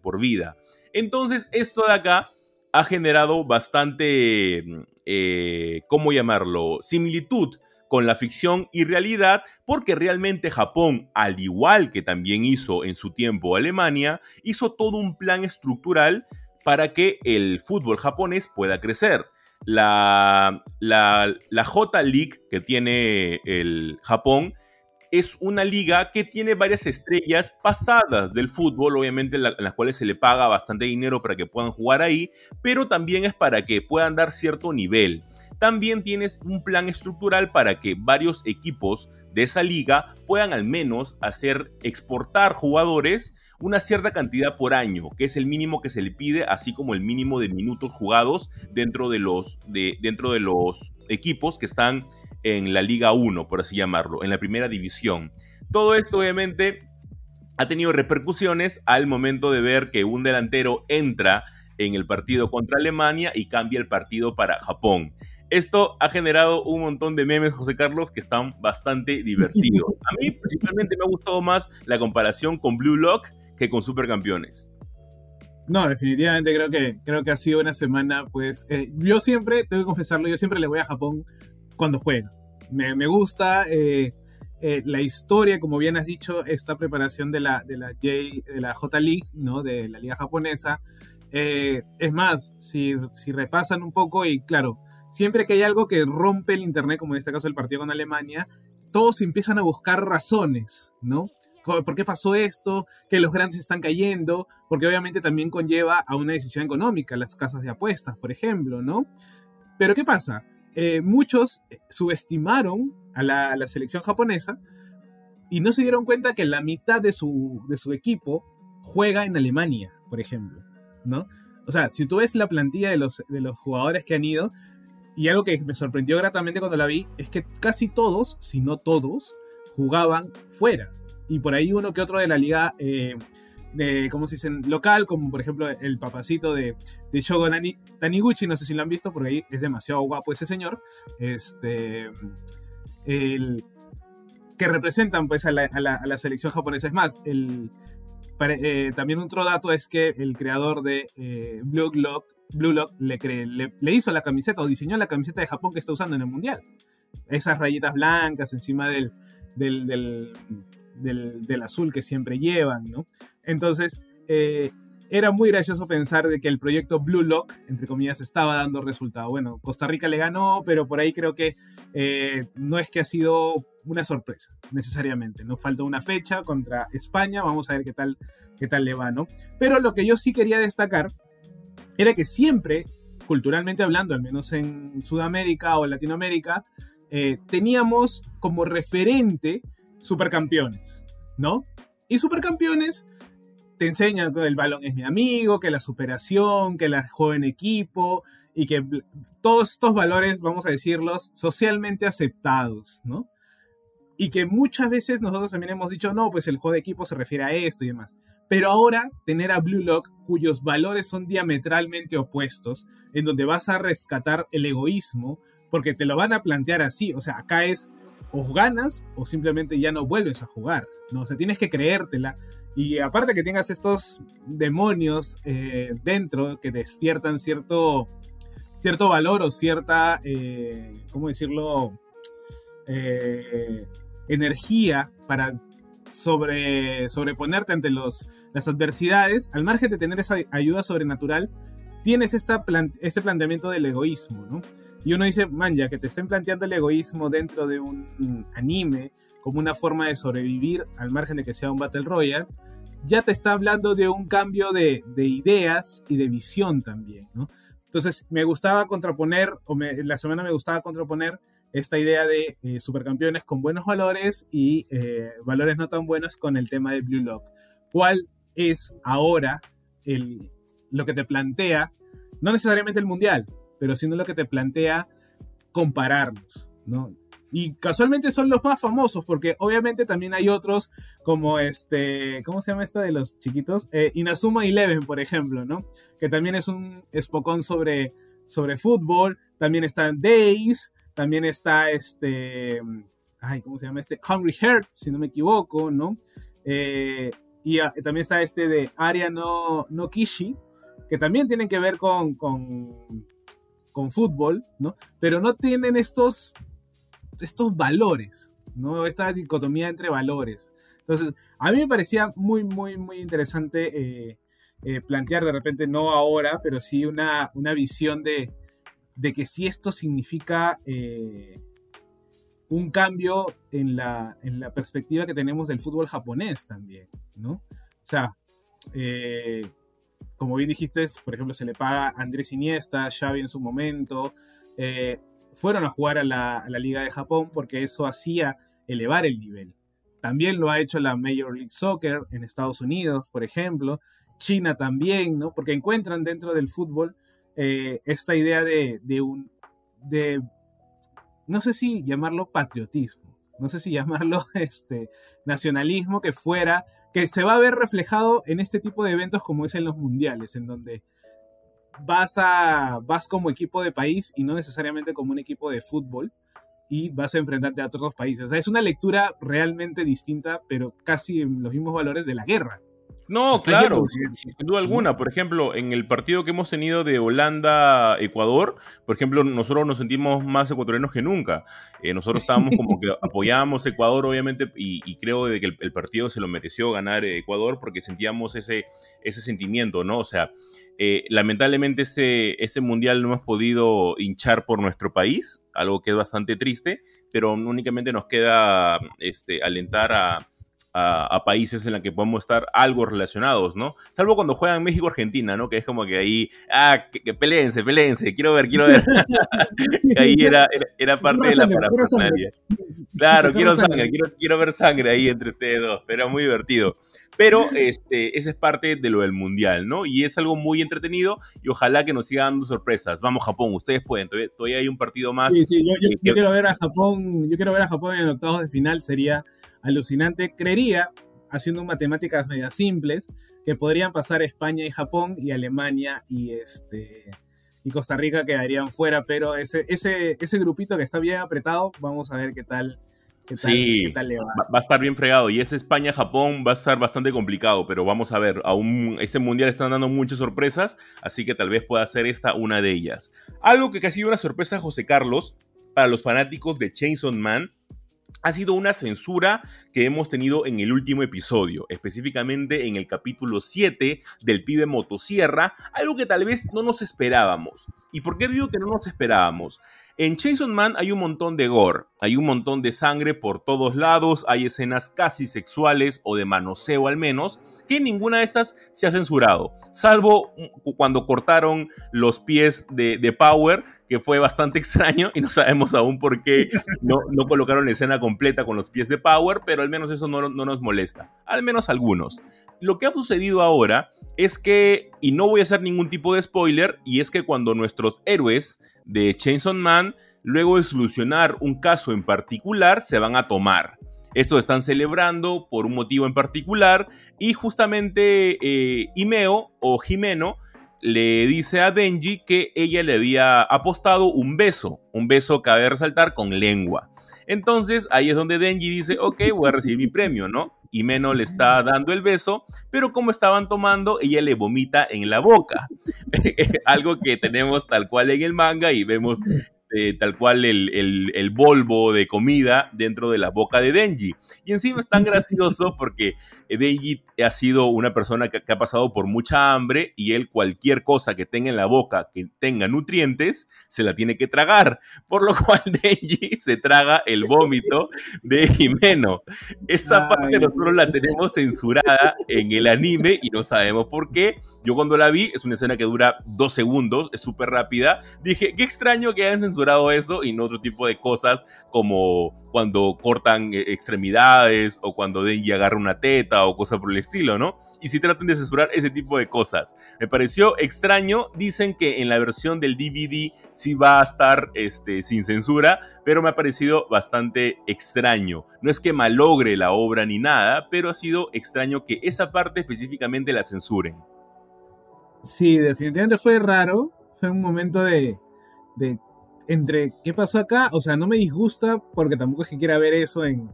por vida. Entonces esto de acá ha generado bastante, eh, ¿cómo llamarlo? Similitud con la ficción y realidad, porque realmente Japón, al igual que también hizo en su tiempo Alemania, hizo todo un plan estructural para que el fútbol japonés pueda crecer. La, la, J League que tiene el Japón es una liga que tiene varias estrellas pasadas del fútbol, obviamente en, las cuales se le paga bastante dinero para que puedan jugar ahí, pero también es para que puedan dar cierto nivel. También tienes un plan estructural para que varios equipos de esa liga puedan al menos hacer exportar jugadores una cierta cantidad por año, que es el mínimo que se le pide, así como el mínimo de minutos jugados dentro de los, de, dentro de los equipos que están en la Liga 1, por así llamarlo, en la primera división. Todo esto obviamente ha tenido repercusiones al momento de ver que un delantero entra en el partido contra Alemania y cambia el partido para Japón. Esto ha generado un montón de memes, José Carlos, que están bastante divertidos. A mí, principalmente, me ha gustado más la comparación con Blue Lock que con Supercampeones. No, definitivamente creo que, creo que ha sido una semana, pues, eh, yo siempre, tengo que confesarlo, yo siempre le voy a Japón cuando juego. Me, me gusta eh, eh, la historia, como bien has dicho, esta preparación de la, de la, J, de la J League, ¿no? De la liga japonesa. es más, si, si repasan un poco y claro, siempre que hay algo que rompe el internet, como en este caso el partido con Alemania, todos empiezan a buscar razones, ¿no? ¿Por qué pasó esto? Que los grandes están cayendo, porque obviamente también conlleva a una decisión económica, las casas de apuestas, por ejemplo, ¿no? Pero ¿qué pasa? Eh, muchos subestimaron a la, selección japonesa y no se dieron cuenta que la mitad de su, de su equipo juega en Alemania, por ejemplo, ¿no? O sea, si tú ves la plantilla de los, de los jugadores que han ido, y algo que me sorprendió gratamente cuando la vi, es que casi todos, si no todos, jugaban fuera y por ahí uno que otro de la liga, eh, de, ¿cómo se dice? Local, como por ejemplo el papacito de, de Shogo Taniguchi, no sé si lo han visto, porque ahí es demasiado guapo ese señor, este, el, que representan pues a la, a la, selección japonesa. Es más, el, eh, también otro dato es que el creador de eh, Blue Lock, Blue Lock le, le, hizo la camiseta o diseñó la camiseta de Japón que está usando en el Mundial. Esas rayitas blancas encima del, del, azul que siempre llevan, ¿no? Entonces, eh, era muy gracioso pensar de que el proyecto Blue Lock, entre comillas, estaba dando resultado. Bueno, Costa Rica le ganó, pero por ahí creo que eh, no es que ha sido una sorpresa, necesariamente. Nos falta una fecha contra España, vamos a ver qué tal, qué tal le va, ¿no? Pero lo que yo sí quería destacar era que siempre, culturalmente hablando, al menos en Sudamérica o Latinoamérica, eh, teníamos como referente supercampeones, ¿no? Y supercampeones te enseñan que el balón es mi amigo, que la superación, que la joven equipo y que todos estos valores, vamos a decirlos, socialmente aceptados, ¿no? Y que muchas veces nosotros también hemos dicho, no, pues el juego de equipo se refiere a esto y demás. Pero ahora tener a Blue Lock, cuyos valores son diametralmente opuestos, en donde vas a rescatar el egoísmo, porque te lo van a plantear así, o sea, acá es o ganas o simplemente ya no vuelves a jugar, ¿no? O sea, tienes que creértela. Y aparte que tengas estos demonios eh, dentro que despiertan cierto, cierto valor o cierta, eh, ¿cómo decirlo? Eh, energía para sobre, sobreponerte ante los, las adversidades, al margen de tener esa ayuda sobrenatural, tienes esta este planteamiento del egoísmo, ¿no? Y uno dice, man, ya que te estén planteando el egoísmo dentro de un anime como una forma de sobrevivir al margen de que sea un Battle Royale, ya te está hablando de un cambio de, ideas y de visión también, ¿no? Entonces me gustaba contraponer, o la semana me gustaba contraponer esta idea de eh, supercampeones con buenos valores y eh, valores no tan buenos con el tema de Blue Lock. ¿Cuál es ahora lo que te plantea, no necesariamente el mundial, pero sino lo que te plantea compararlos, ¿no? Y casualmente son los más famosos, porque obviamente también hay otros como este, ¿cómo se llama esto de los chiquitos? Eh, Inazuma Eleven, por ejemplo, ¿no? Que también es un espocón sobre, sobre fútbol. También está Days, también está este, ¿cómo se llama este? Hungry Heart, si no me equivoco, ¿no? Eh, y ah, también está este de Aria no, no Kishi, que también tienen que ver con con fútbol, ¿no? Pero no tienen estos, estos valores, ¿no? Esta dicotomía entre valores. Entonces, a mí me parecía muy, muy, muy interesante eh, eh, plantear de repente, no ahora, pero sí una, una visión de, de que si esto significa eh, un cambio en la, en la perspectiva que tenemos del fútbol japonés también, ¿no? O sea, como bien dijiste, por ejemplo, se le paga a Andrés Iniesta, Xavi en su momento, eh, fueron a jugar a la, Liga de Japón porque eso hacía elevar el nivel. También lo ha hecho la Major League Soccer en Estados Unidos, por ejemplo, China también, ¿no? Porque encuentran dentro del fútbol eh, esta idea de, un, de, no sé si llamarlo patriotismo, no sé si llamarlo este, nacionalismo que fuera que se va a ver reflejado en este tipo de eventos como es en los mundiales, en donde vas, a, vas como equipo de país y no necesariamente como un equipo de fútbol y vas a enfrentarte a otros países. O sea, es una lectura realmente distinta, pero casi en los mismos valores de la guerra. No, claro, sin, duda alguna. Por ejemplo, en el partido que hemos tenido de Holanda-Ecuador, por ejemplo, nosotros nos sentimos más ecuatorianos que nunca. Eh, nosotros estábamos como que apoyábamos a Ecuador, obviamente, y, creo de que el, partido se lo mereció ganar Ecuador porque sentíamos ese, ese sentimiento, ¿no? O sea, eh, lamentablemente este, este mundial no hemos podido hinchar por nuestro país, algo que es bastante triste, pero únicamente nos queda este, alentar a a, países en los que podemos estar algo relacionados, ¿no? Salvo cuando juegan México-Argentina, ¿no? Que es como que ahí, ah, que, que peleense, peleense, quiero ver, quiero ver. ahí era, era, parte de la parafernalia. Claro, quiero sangre, quiero, quiero ver sangre ahí entre ustedes dos, pero era muy divertido. Pero este, esa es parte de lo del mundial, ¿no? Y es algo muy entretenido y ojalá que nos siga dando sorpresas. Vamos, Japón, ustedes pueden, todavía, hay un partido más. Sí, sí, yo, yo, quiero ver a Japón, yo quiero ver a Japón en octavos de final, sería alucinante. Creería, haciendo matemáticas medias simples, que podrían pasar España y Japón y Alemania y este y Costa Rica quedarían fuera, pero ese, ese, ese grupito que está bien apretado, vamos a ver qué tal. Qué tal sí, qué tal le va. va. a estar bien fregado. Y ese España-Japón va a estar bastante complicado, pero vamos a ver. Aún este mundial están dando muchas sorpresas, así que tal vez pueda ser esta una de ellas. Algo que ha sido una sorpresa, José Carlos, para los fanáticos de Chainsaw Man ha sido una censura que hemos tenido en el último episodio, específicamente en el capítulo 7 del pibe motosierra, algo que tal vez no nos esperábamos. ¿Y por qué digo que no nos esperábamos? En Jason Man hay un montón de gore, hay un montón de sangre por todos lados, hay escenas casi sexuales o de manoseo al menos, que ninguna de estas se ha censurado, salvo cuando cortaron los pies de, Power, que fue bastante extraño y no sabemos aún por qué no, no colocaron la escena completa con los pies de Power, pero al menos eso no, no nos molesta, al menos algunos. Lo que ha sucedido ahora es que, y no voy a hacer ningún tipo de spoiler, y es que cuando nuestros héroes de Chainsaw Man, luego de solucionar un caso en particular, se van a tomar. Esto están celebrando por un motivo en particular y justamente eh, Imeo o Jimeno le dice a Denji que ella le había apostado un beso, un beso cabe resaltar con lengua. Entonces ahí es donde Denji dice, ok, voy a recibir mi premio, ¿no? Y Meno le está dando el beso, pero como estaban tomando, ella le vomita en la boca. Algo que tenemos tal cual en el manga y vemos eh, tal cual el, el, el, polvo de comida dentro de la boca de Denji. Y encima es tan gracioso porque Denji ha sido una persona que, ha pasado por mucha hambre y él cualquier cosa que tenga en la boca que tenga nutrientes, se la tiene que tragar. Por lo cual Denji se traga el vómito de Jimeno. Esa parte nosotros la tenemos censurada en el anime y no sabemos por qué. Yo cuando la vi, es una escena que dura dos segundos, es súper rápida, dije, qué extraño que hayan censurado eso y no otro tipo de cosas como cuando cortan eh, extremidades o cuando Denji agarra una teta o cosas por el estilo, ¿no? Y si tratan de censurar ese tipo de cosas. Me pareció extraño, dicen que en la versión del DVD sí va a estar este, sin censura, pero me ha parecido bastante extraño. No es que malogre la obra ni nada, pero ha sido extraño que esa parte específicamente la censuren. Sí, definitivamente fue raro. Fue un momento de entre qué pasó acá, o sea, no me disgusta porque tampoco es que quiera ver eso en,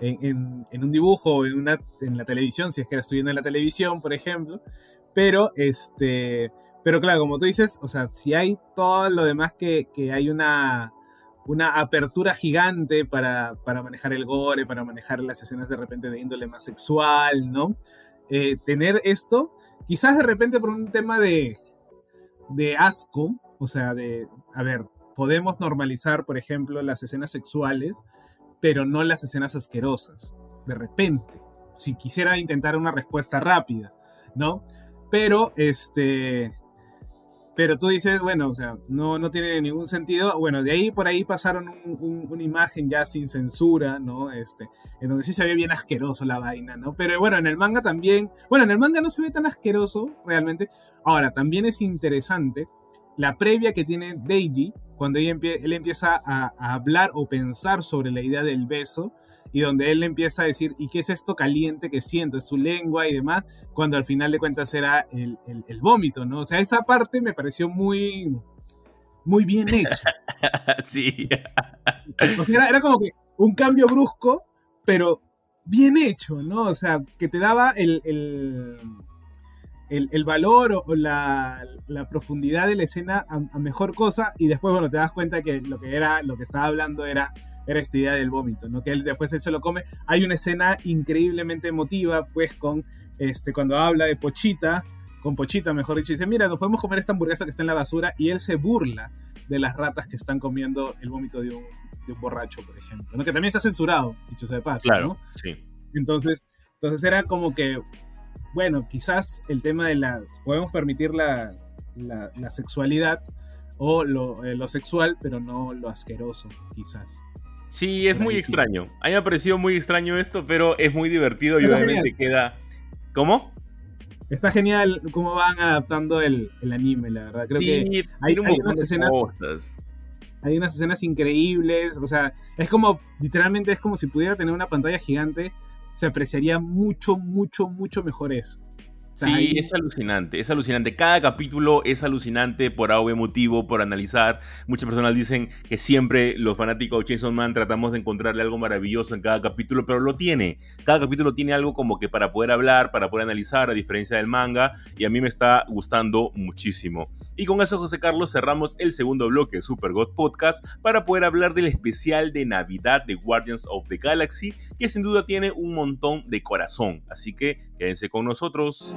en, en, un dibujo en, una, en la televisión, si es que la estoy en la televisión, por ejemplo. Pero, este, pero claro, como tú dices, o sea, si hay todo lo demás que, que hay una, una apertura gigante para, para, manejar el gore, para manejar las escenas de repente de índole más sexual, ¿no? Eh, tener esto, quizás de repente por un tema de, de asco, o sea, de, a ver, podemos normalizar, por ejemplo, las escenas sexuales, pero no las escenas asquerosas, de repente, si quisiera intentar una respuesta rápida, ¿no? Pero, este, pero tú dices, bueno, o sea, no, no tiene ningún sentido. Bueno, de ahí por ahí pasaron una imagen ya sin censura, ¿no? Este, en donde sí se ve bien asqueroso la vaina, ¿no? Pero bueno, en el manga también, bueno, en el manga no se ve tan asqueroso realmente. Ahora, también es interesante la previa que tiene Deiji, cuando él empieza a, hablar o pensar sobre la idea del beso, y donde él empieza a decir, ¿y qué es esto caliente que siento? Es su lengua y demás, cuando al final de cuentas era el, vómito, ¿no? O sea, esa parte me pareció muy, muy bien hecha. sí. O sea, era, como que un cambio brusco, pero bien hecho, ¿no? O sea, que te daba el, el, valor o, la, profundidad de la escena a, mejor cosa y después, bueno, te das cuenta que lo que era, lo que estaba hablando era, era esta idea del vómito, ¿no? Que él después él se lo come. Hay una escena increíblemente emotiva, pues, con, este, cuando habla de Pochita, con Pochita, mejor dicho, dice, mira, nos podemos comer esta hamburguesa que está en la basura y él se burla de las ratas que están comiendo el vómito de un, de un borracho, por ejemplo, ¿no? que también está censurado, dicho sea de paso. Claro, sí. Entonces, entonces era como que, bueno, quizás el tema de la, podemos permitir la, la, sexualidad o lo, eh, lo, sexual, pero no lo asqueroso, quizás. Sí, es muy extraño. A mí me ha parecido muy extraño esto, pero es muy divertido y obviamente queda... ¿Cómo? Está genial cómo van adaptando el, el anime, la verdad. Creo que hay, hay unas escenas hay unas escenas increíbles, o sea, es como, literalmente es como si pudiera tener una pantalla gigante, se apreciaría mucho, mucho, mucho mejor eso. Sí, es alucinante, es alucinante. Cada capítulo es alucinante por algo emotivo, por analizar. Muchas personas dicen que siempre los fanáticos de Chainsaw Man tratamos de encontrarle algo maravilloso en cada capítulo, pero lo tiene. Cada capítulo tiene algo como que para poder hablar, para poder analizar, a diferencia del manga, y a mí me está gustando muchísimo. Y con eso, José Carlos, cerramos el segundo bloque de Super God Podcast para poder hablar del especial de Navidad de Guardians of the Galaxy, que sin duda tiene un montón de corazón. Así que quédense con nosotros.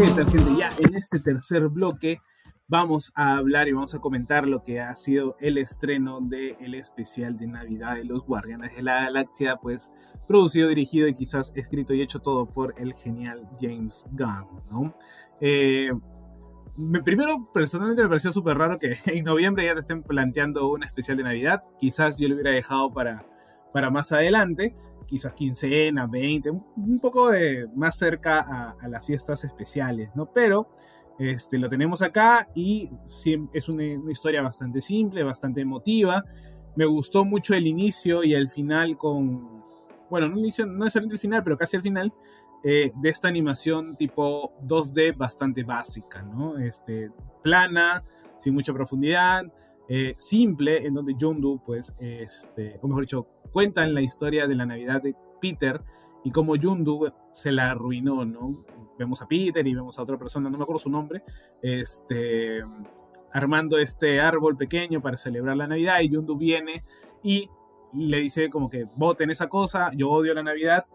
Ya en este tercer bloque vamos a hablar y vamos a comentar lo que ha sido el estreno del especial de Navidad de los Guardianes de la Galaxia, pues producido, dirigido y quizás escrito y hecho todo por el genial James Gunn. Eh, primero, personalmente me pareció súper raro que en noviembre ya te estén planteando un especial de Navidad. Quizás yo lo hubiera dejado para, para más adelante quizás quincena, 20, un poco de más cerca a, las fiestas especiales, ¿no? Pero este, lo tenemos acá y es una, historia bastante simple, bastante emotiva. Me gustó mucho el inicio y el final con, bueno, no, inicio, no necesariamente el final, pero casi el final, eh, de esta animación tipo 2D bastante básica, ¿no? Este, plana, sin mucha profundidad, eh, simple, en donde Yondu, pues, este, o mejor dicho, cuentan la historia de la Navidad de Peter y cómo Yondu se la arruinó, ¿no? Vemos a Peter y vemos a otra persona, no me acuerdo su nombre, este, armando este árbol pequeño para celebrar la Navidad y Yondu viene y le dice como que voten esa cosa, yo odio la Navidad.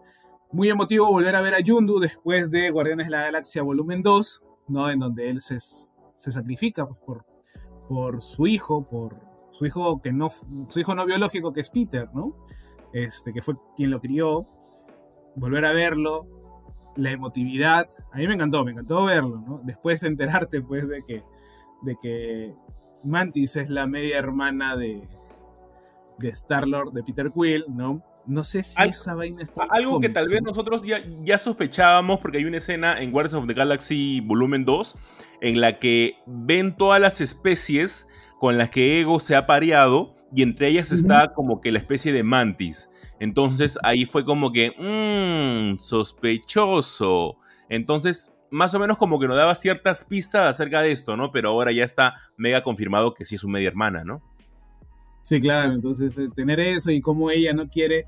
Muy emotivo volver a ver a Yondu después de Guardianes de la Galaxia volumen 2, ¿no? En donde él se, se sacrifica pues, por, por su hijo, por su hijo que no, su hijo no biológico que es Peter, ¿no? Este, que fue quien lo crió, volver a verlo, la emotividad, a mí me encantó, me encantó verlo, ¿no? Después enterarte, pues, de que, de que Mantis es la media hermana de, de Star-Lord, de Peter Quill, ¿no? No sé si esa vaina está. Algo que tal vez nosotros ya, ya sospechábamos, porque hay una escena en Guardians of the Galaxy Volumen 2 en la que ven todas las especies con las que Ego se ha pareado y entre ellas está como que la especie de mantis. Entonces ahí fue como que, mmm, sospechoso. Entonces, más o menos como que nos daba ciertas pistas acerca de esto, ¿no? Pero ahora ya está mega confirmado que sí es su media hermana, ¿no? Sí, claro, entonces eh, tener eso y como ella no quiere,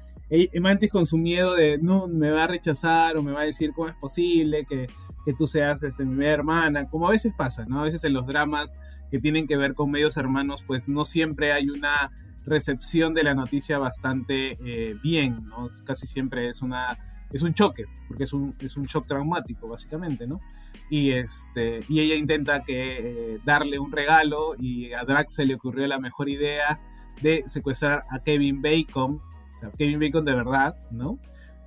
Mantis con su miedo de, no, me va a rechazar o me va a decir cómo es posible que que tú seas este, mi hermana, como a veces pasa, ¿no? A veces en los dramas que tienen que ver con medios hermanos, pues no siempre hay una recepción de la noticia bastante eh, bien, ¿no? Casi siempre es una es un choque, porque es un, es un shock traumático, básicamente, ¿no? Y, este, y ella intenta que, eh, darle un regalo y a Drax se le ocurrió la mejor idea de secuestrar a Kevin Bacon, o sea, Kevin Bacon de verdad, ¿no?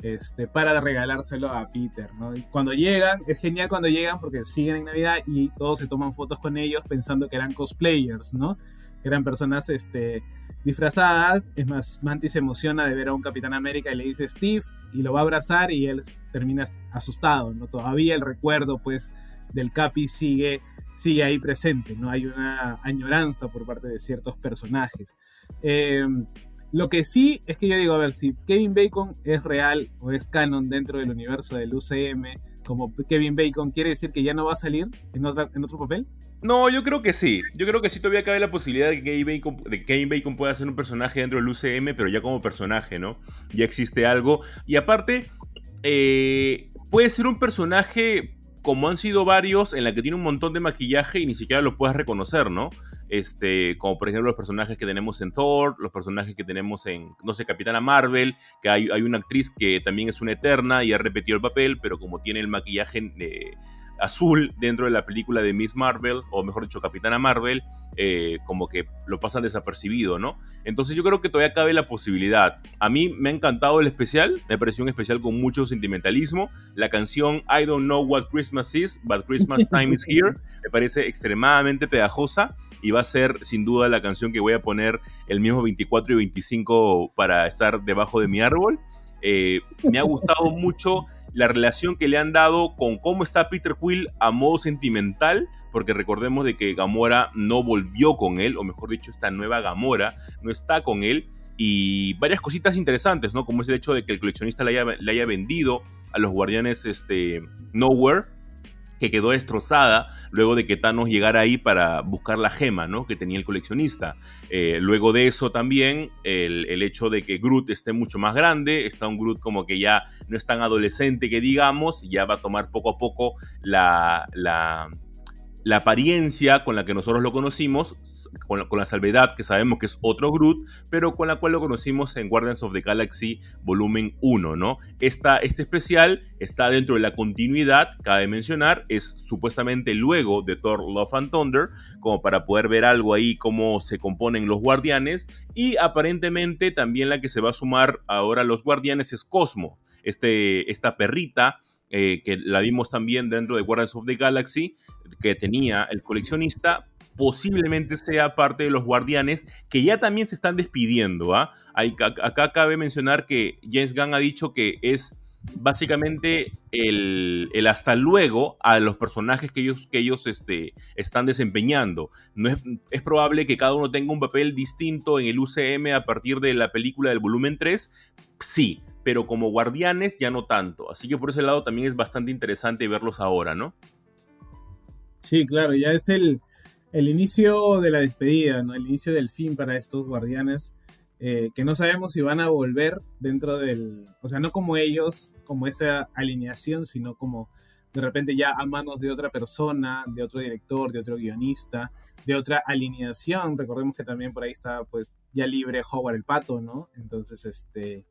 Este, para regalárselo a Peter. ¿no? Y cuando llegan, es genial cuando llegan porque siguen en Navidad y todos se toman fotos con ellos pensando que eran cosplayers, ¿no? que eran personas este, disfrazadas. Es más, Mantis se emociona de ver a un Capitán América y le dice Steve y lo va a abrazar y él termina asustado, ¿no? Todavía el recuerdo, pues, del Capi sigue, sigue ahí presente, ¿no? Hay una añoranza por parte de ciertos personajes. Eh, lo que sí es que yo digo, a ver, si Kevin Bacon es real o es canon dentro del universo del UCM, como Kevin Bacon, ¿quiere decir que ya no va a salir en, otro papel? No, yo creo que sí. Yo creo que sí todavía cabe la posibilidad de que Kevin Bacon, pueda ser un personaje dentro del UCM, pero ya como personaje, ¿no? Ya existe algo. Y aparte, eh, puede ser un personaje como han sido varios, en la que tiene un montón de maquillaje y ni siquiera lo puedes reconocer, ¿no? Este, como por ejemplo los personajes que tenemos en Thor, los personajes que tenemos en, no sé, Capitana Marvel, que hay, una actriz que también es una eterna y ha repetido el papel, pero como tiene el maquillaje eh, azul dentro de la película de Miss Marvel, o mejor dicho, Capitana Marvel, eh, como que lo pasan desapercibido, ¿no? Entonces yo creo que todavía cabe la posibilidad. A mí me ha encantado el especial, me pareció un especial con mucho sentimentalismo. La canción I Don't Know What Christmas Is, But Christmas Time Is Here, me parece extremadamente pegajosa y va a ser sin duda la canción que voy a poner el mismo 24 y 25 para estar debajo de mi árbol. Eh, me ha gustado mucho la relación que le han dado con cómo está Peter Quill a modo sentimental, porque recordemos de que Gamora no volvió con él, o mejor dicho, esta nueva Gamora no está con él, y varias cositas interesantes, ¿no? Como es el hecho de que el coleccionista le haya, haya vendido a los guardianes este, Nowhere que quedó destrozada luego de que Thanos llegara ahí para buscar la gema, ¿no? Que tenía el coleccionista. Eh, luego de eso también el, hecho de que Groot esté mucho más grande, está un Groot como que ya no es tan adolescente que digamos, ya va a tomar poco a poco la, la la apariencia con la que nosotros lo conocimos, con la, salvedad que sabemos que es otro Groot, pero con la cual lo conocimos en Guardians of the Galaxy volumen 1, ¿no? Este especial está dentro de la continuidad, cabe mencionar, es supuestamente luego de Thor Love and Thunder, como para poder ver algo ahí, cómo se componen los guardianes, y aparentemente también la que se va a sumar ahora a los guardianes es Cosmo, este, esta perrita eh, que la vimos también dentro de Guardians of the Galaxy, que tenía el coleccionista, posiblemente sea parte de los guardianes que ya también se están despidiendo. ¿ah? Acá cabe mencionar que James Gunn ha dicho que es básicamente el, hasta luego a los personajes que ellos, que ellos este, están desempeñando. No es, es, probable que cada uno tenga un papel distinto en el UCM a partir de la película del volumen 3. Sí, pero como guardianes ya no tanto. Así que por ese lado también es bastante interesante verlos ahora, ¿no? Sí, claro, ya es el, el inicio de la despedida, ¿no? El inicio del fin para estos guardianes. Eh, que no sabemos si van a volver dentro del. O sea, no como ellos, como esa alineación, sino como de repente ya a manos de otra persona, de otro director, de otro guionista, de otra alineación. Recordemos que también por ahí está, pues, ya libre Howard el Pato, ¿no? Entonces, este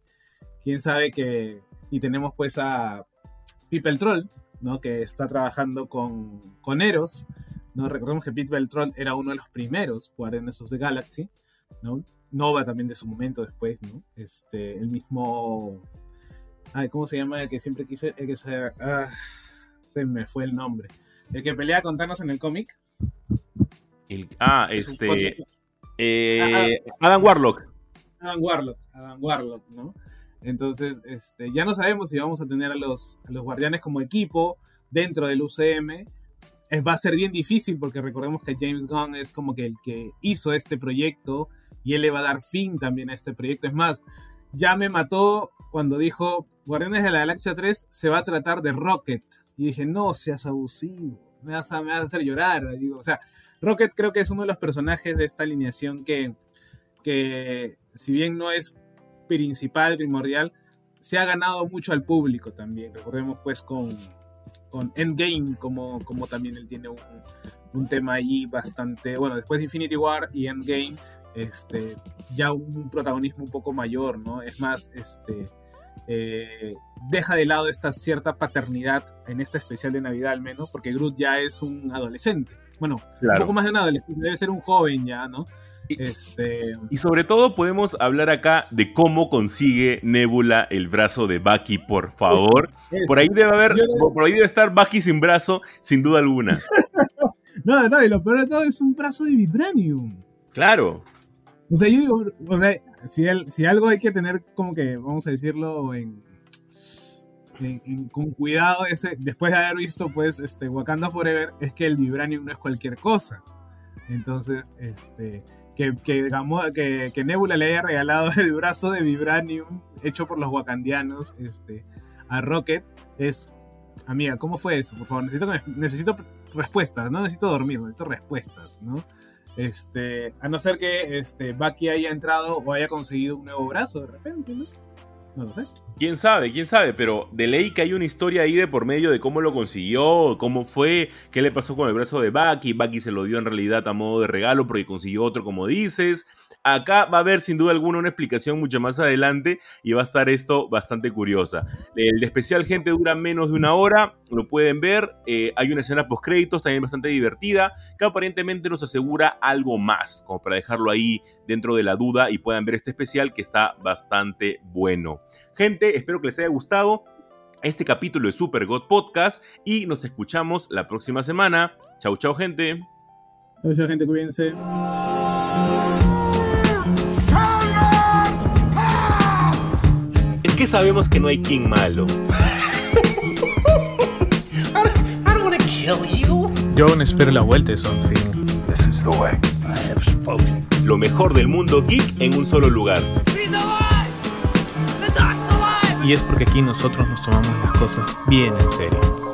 quién sabe que... Y tenemos pues a Pipe el Troll, ¿no? Que está trabajando con, con Eros, ¿no? Recordemos que Pipe el Troll era uno de los primeros Guardianes of the Galaxy, ¿no? Nova también de su momento después, ¿no? Este, el mismo... Ay, ¿cómo se llama? El que siempre quise... El que se, ah, se me fue el nombre. El que pelea con Thanos en el cómic. ah, este... Eh, ah, ah. Adam Warlock. Adam Warlock, Adam Warlock, ¿no? Entonces, este, ya no sabemos si vamos a tener a los, guardianes como equipo dentro del UCM. Es, va a ser bien difícil porque recordemos que James Gunn es como que el que hizo este proyecto y él le va a dar fin también a este proyecto. Es más, ya me mató cuando dijo Guardianes de la Galaxia 3 se va a tratar de Rocket. Y dije, no seas abusivo, me vas a, me hacer llorar. O sea, Rocket creo que es uno de los personajes de esta alineación que, que si bien no es principal, primordial, se ha ganado mucho al público también. Recordemos pues con, con Endgame, como, como también él tiene un, un tema ahí bastante, bueno, después de Infinity War y Endgame, este, ya un protagonismo un poco mayor, ¿no? Es más, este, eh, deja de lado esta cierta paternidad en este especial de Navidad al menos, porque Groot ya es un adolescente. Bueno, un poco más de un adolescente, debe ser un joven ya, ¿no? Este... Y sobre todo podemos hablar acá de cómo consigue Nebula el brazo de Bucky, por favor. Por ahí debe haber, por ahí debe estar Bucky sin brazo, sin duda alguna. no, no, y lo peor de todo es un brazo de Vibranium. Claro. O sea, yo digo, o sea, si, si algo hay que tener como que, vamos a decirlo, en, con cuidado, ese, después de haber visto pues este, Wakanda Forever, es que el Vibranium no es cualquier cosa. Entonces, este, que, que, que Nebula le haya regalado el brazo de Vibranium hecho por los wakandianos este, a Rocket es... Amiga, ¿cómo fue eso? Por favor, necesito, necesito respuestas, no necesito dormir, necesito respuestas, ¿no? Este, a no ser que este, Bucky haya entrado o haya conseguido un nuevo brazo de repente, ¿no? No lo sé. Quién sabe, quién sabe, pero de ley que hay una historia ahí de por medio de cómo lo consiguió, cómo fue, qué le pasó con el brazo de Bucky. Bucky se lo dio en realidad a modo de regalo porque consiguió otro, como dices. Acá va a haber sin duda alguna una explicación mucho más adelante y va a estar esto bastante curiosa. El de especial, gente, dura menos de una hora, lo pueden ver. Eh, hay una escena post créditos también bastante divertida que aparentemente nos asegura algo más, como para dejarlo ahí dentro de la duda y puedan ver este especial que está bastante bueno. Gente, espero que les haya gustado este capítulo de Super God Podcast y nos escuchamos la próxima semana. Chau, chau, gente. Chau, chau, gente, cuídense. Es que sabemos que no hay King malo. Yo aún espero la vuelta de Something. Lo mejor del mundo geek en un solo lugar. Y es porque aquí nosotros nos tomamos las cosas bien en serio.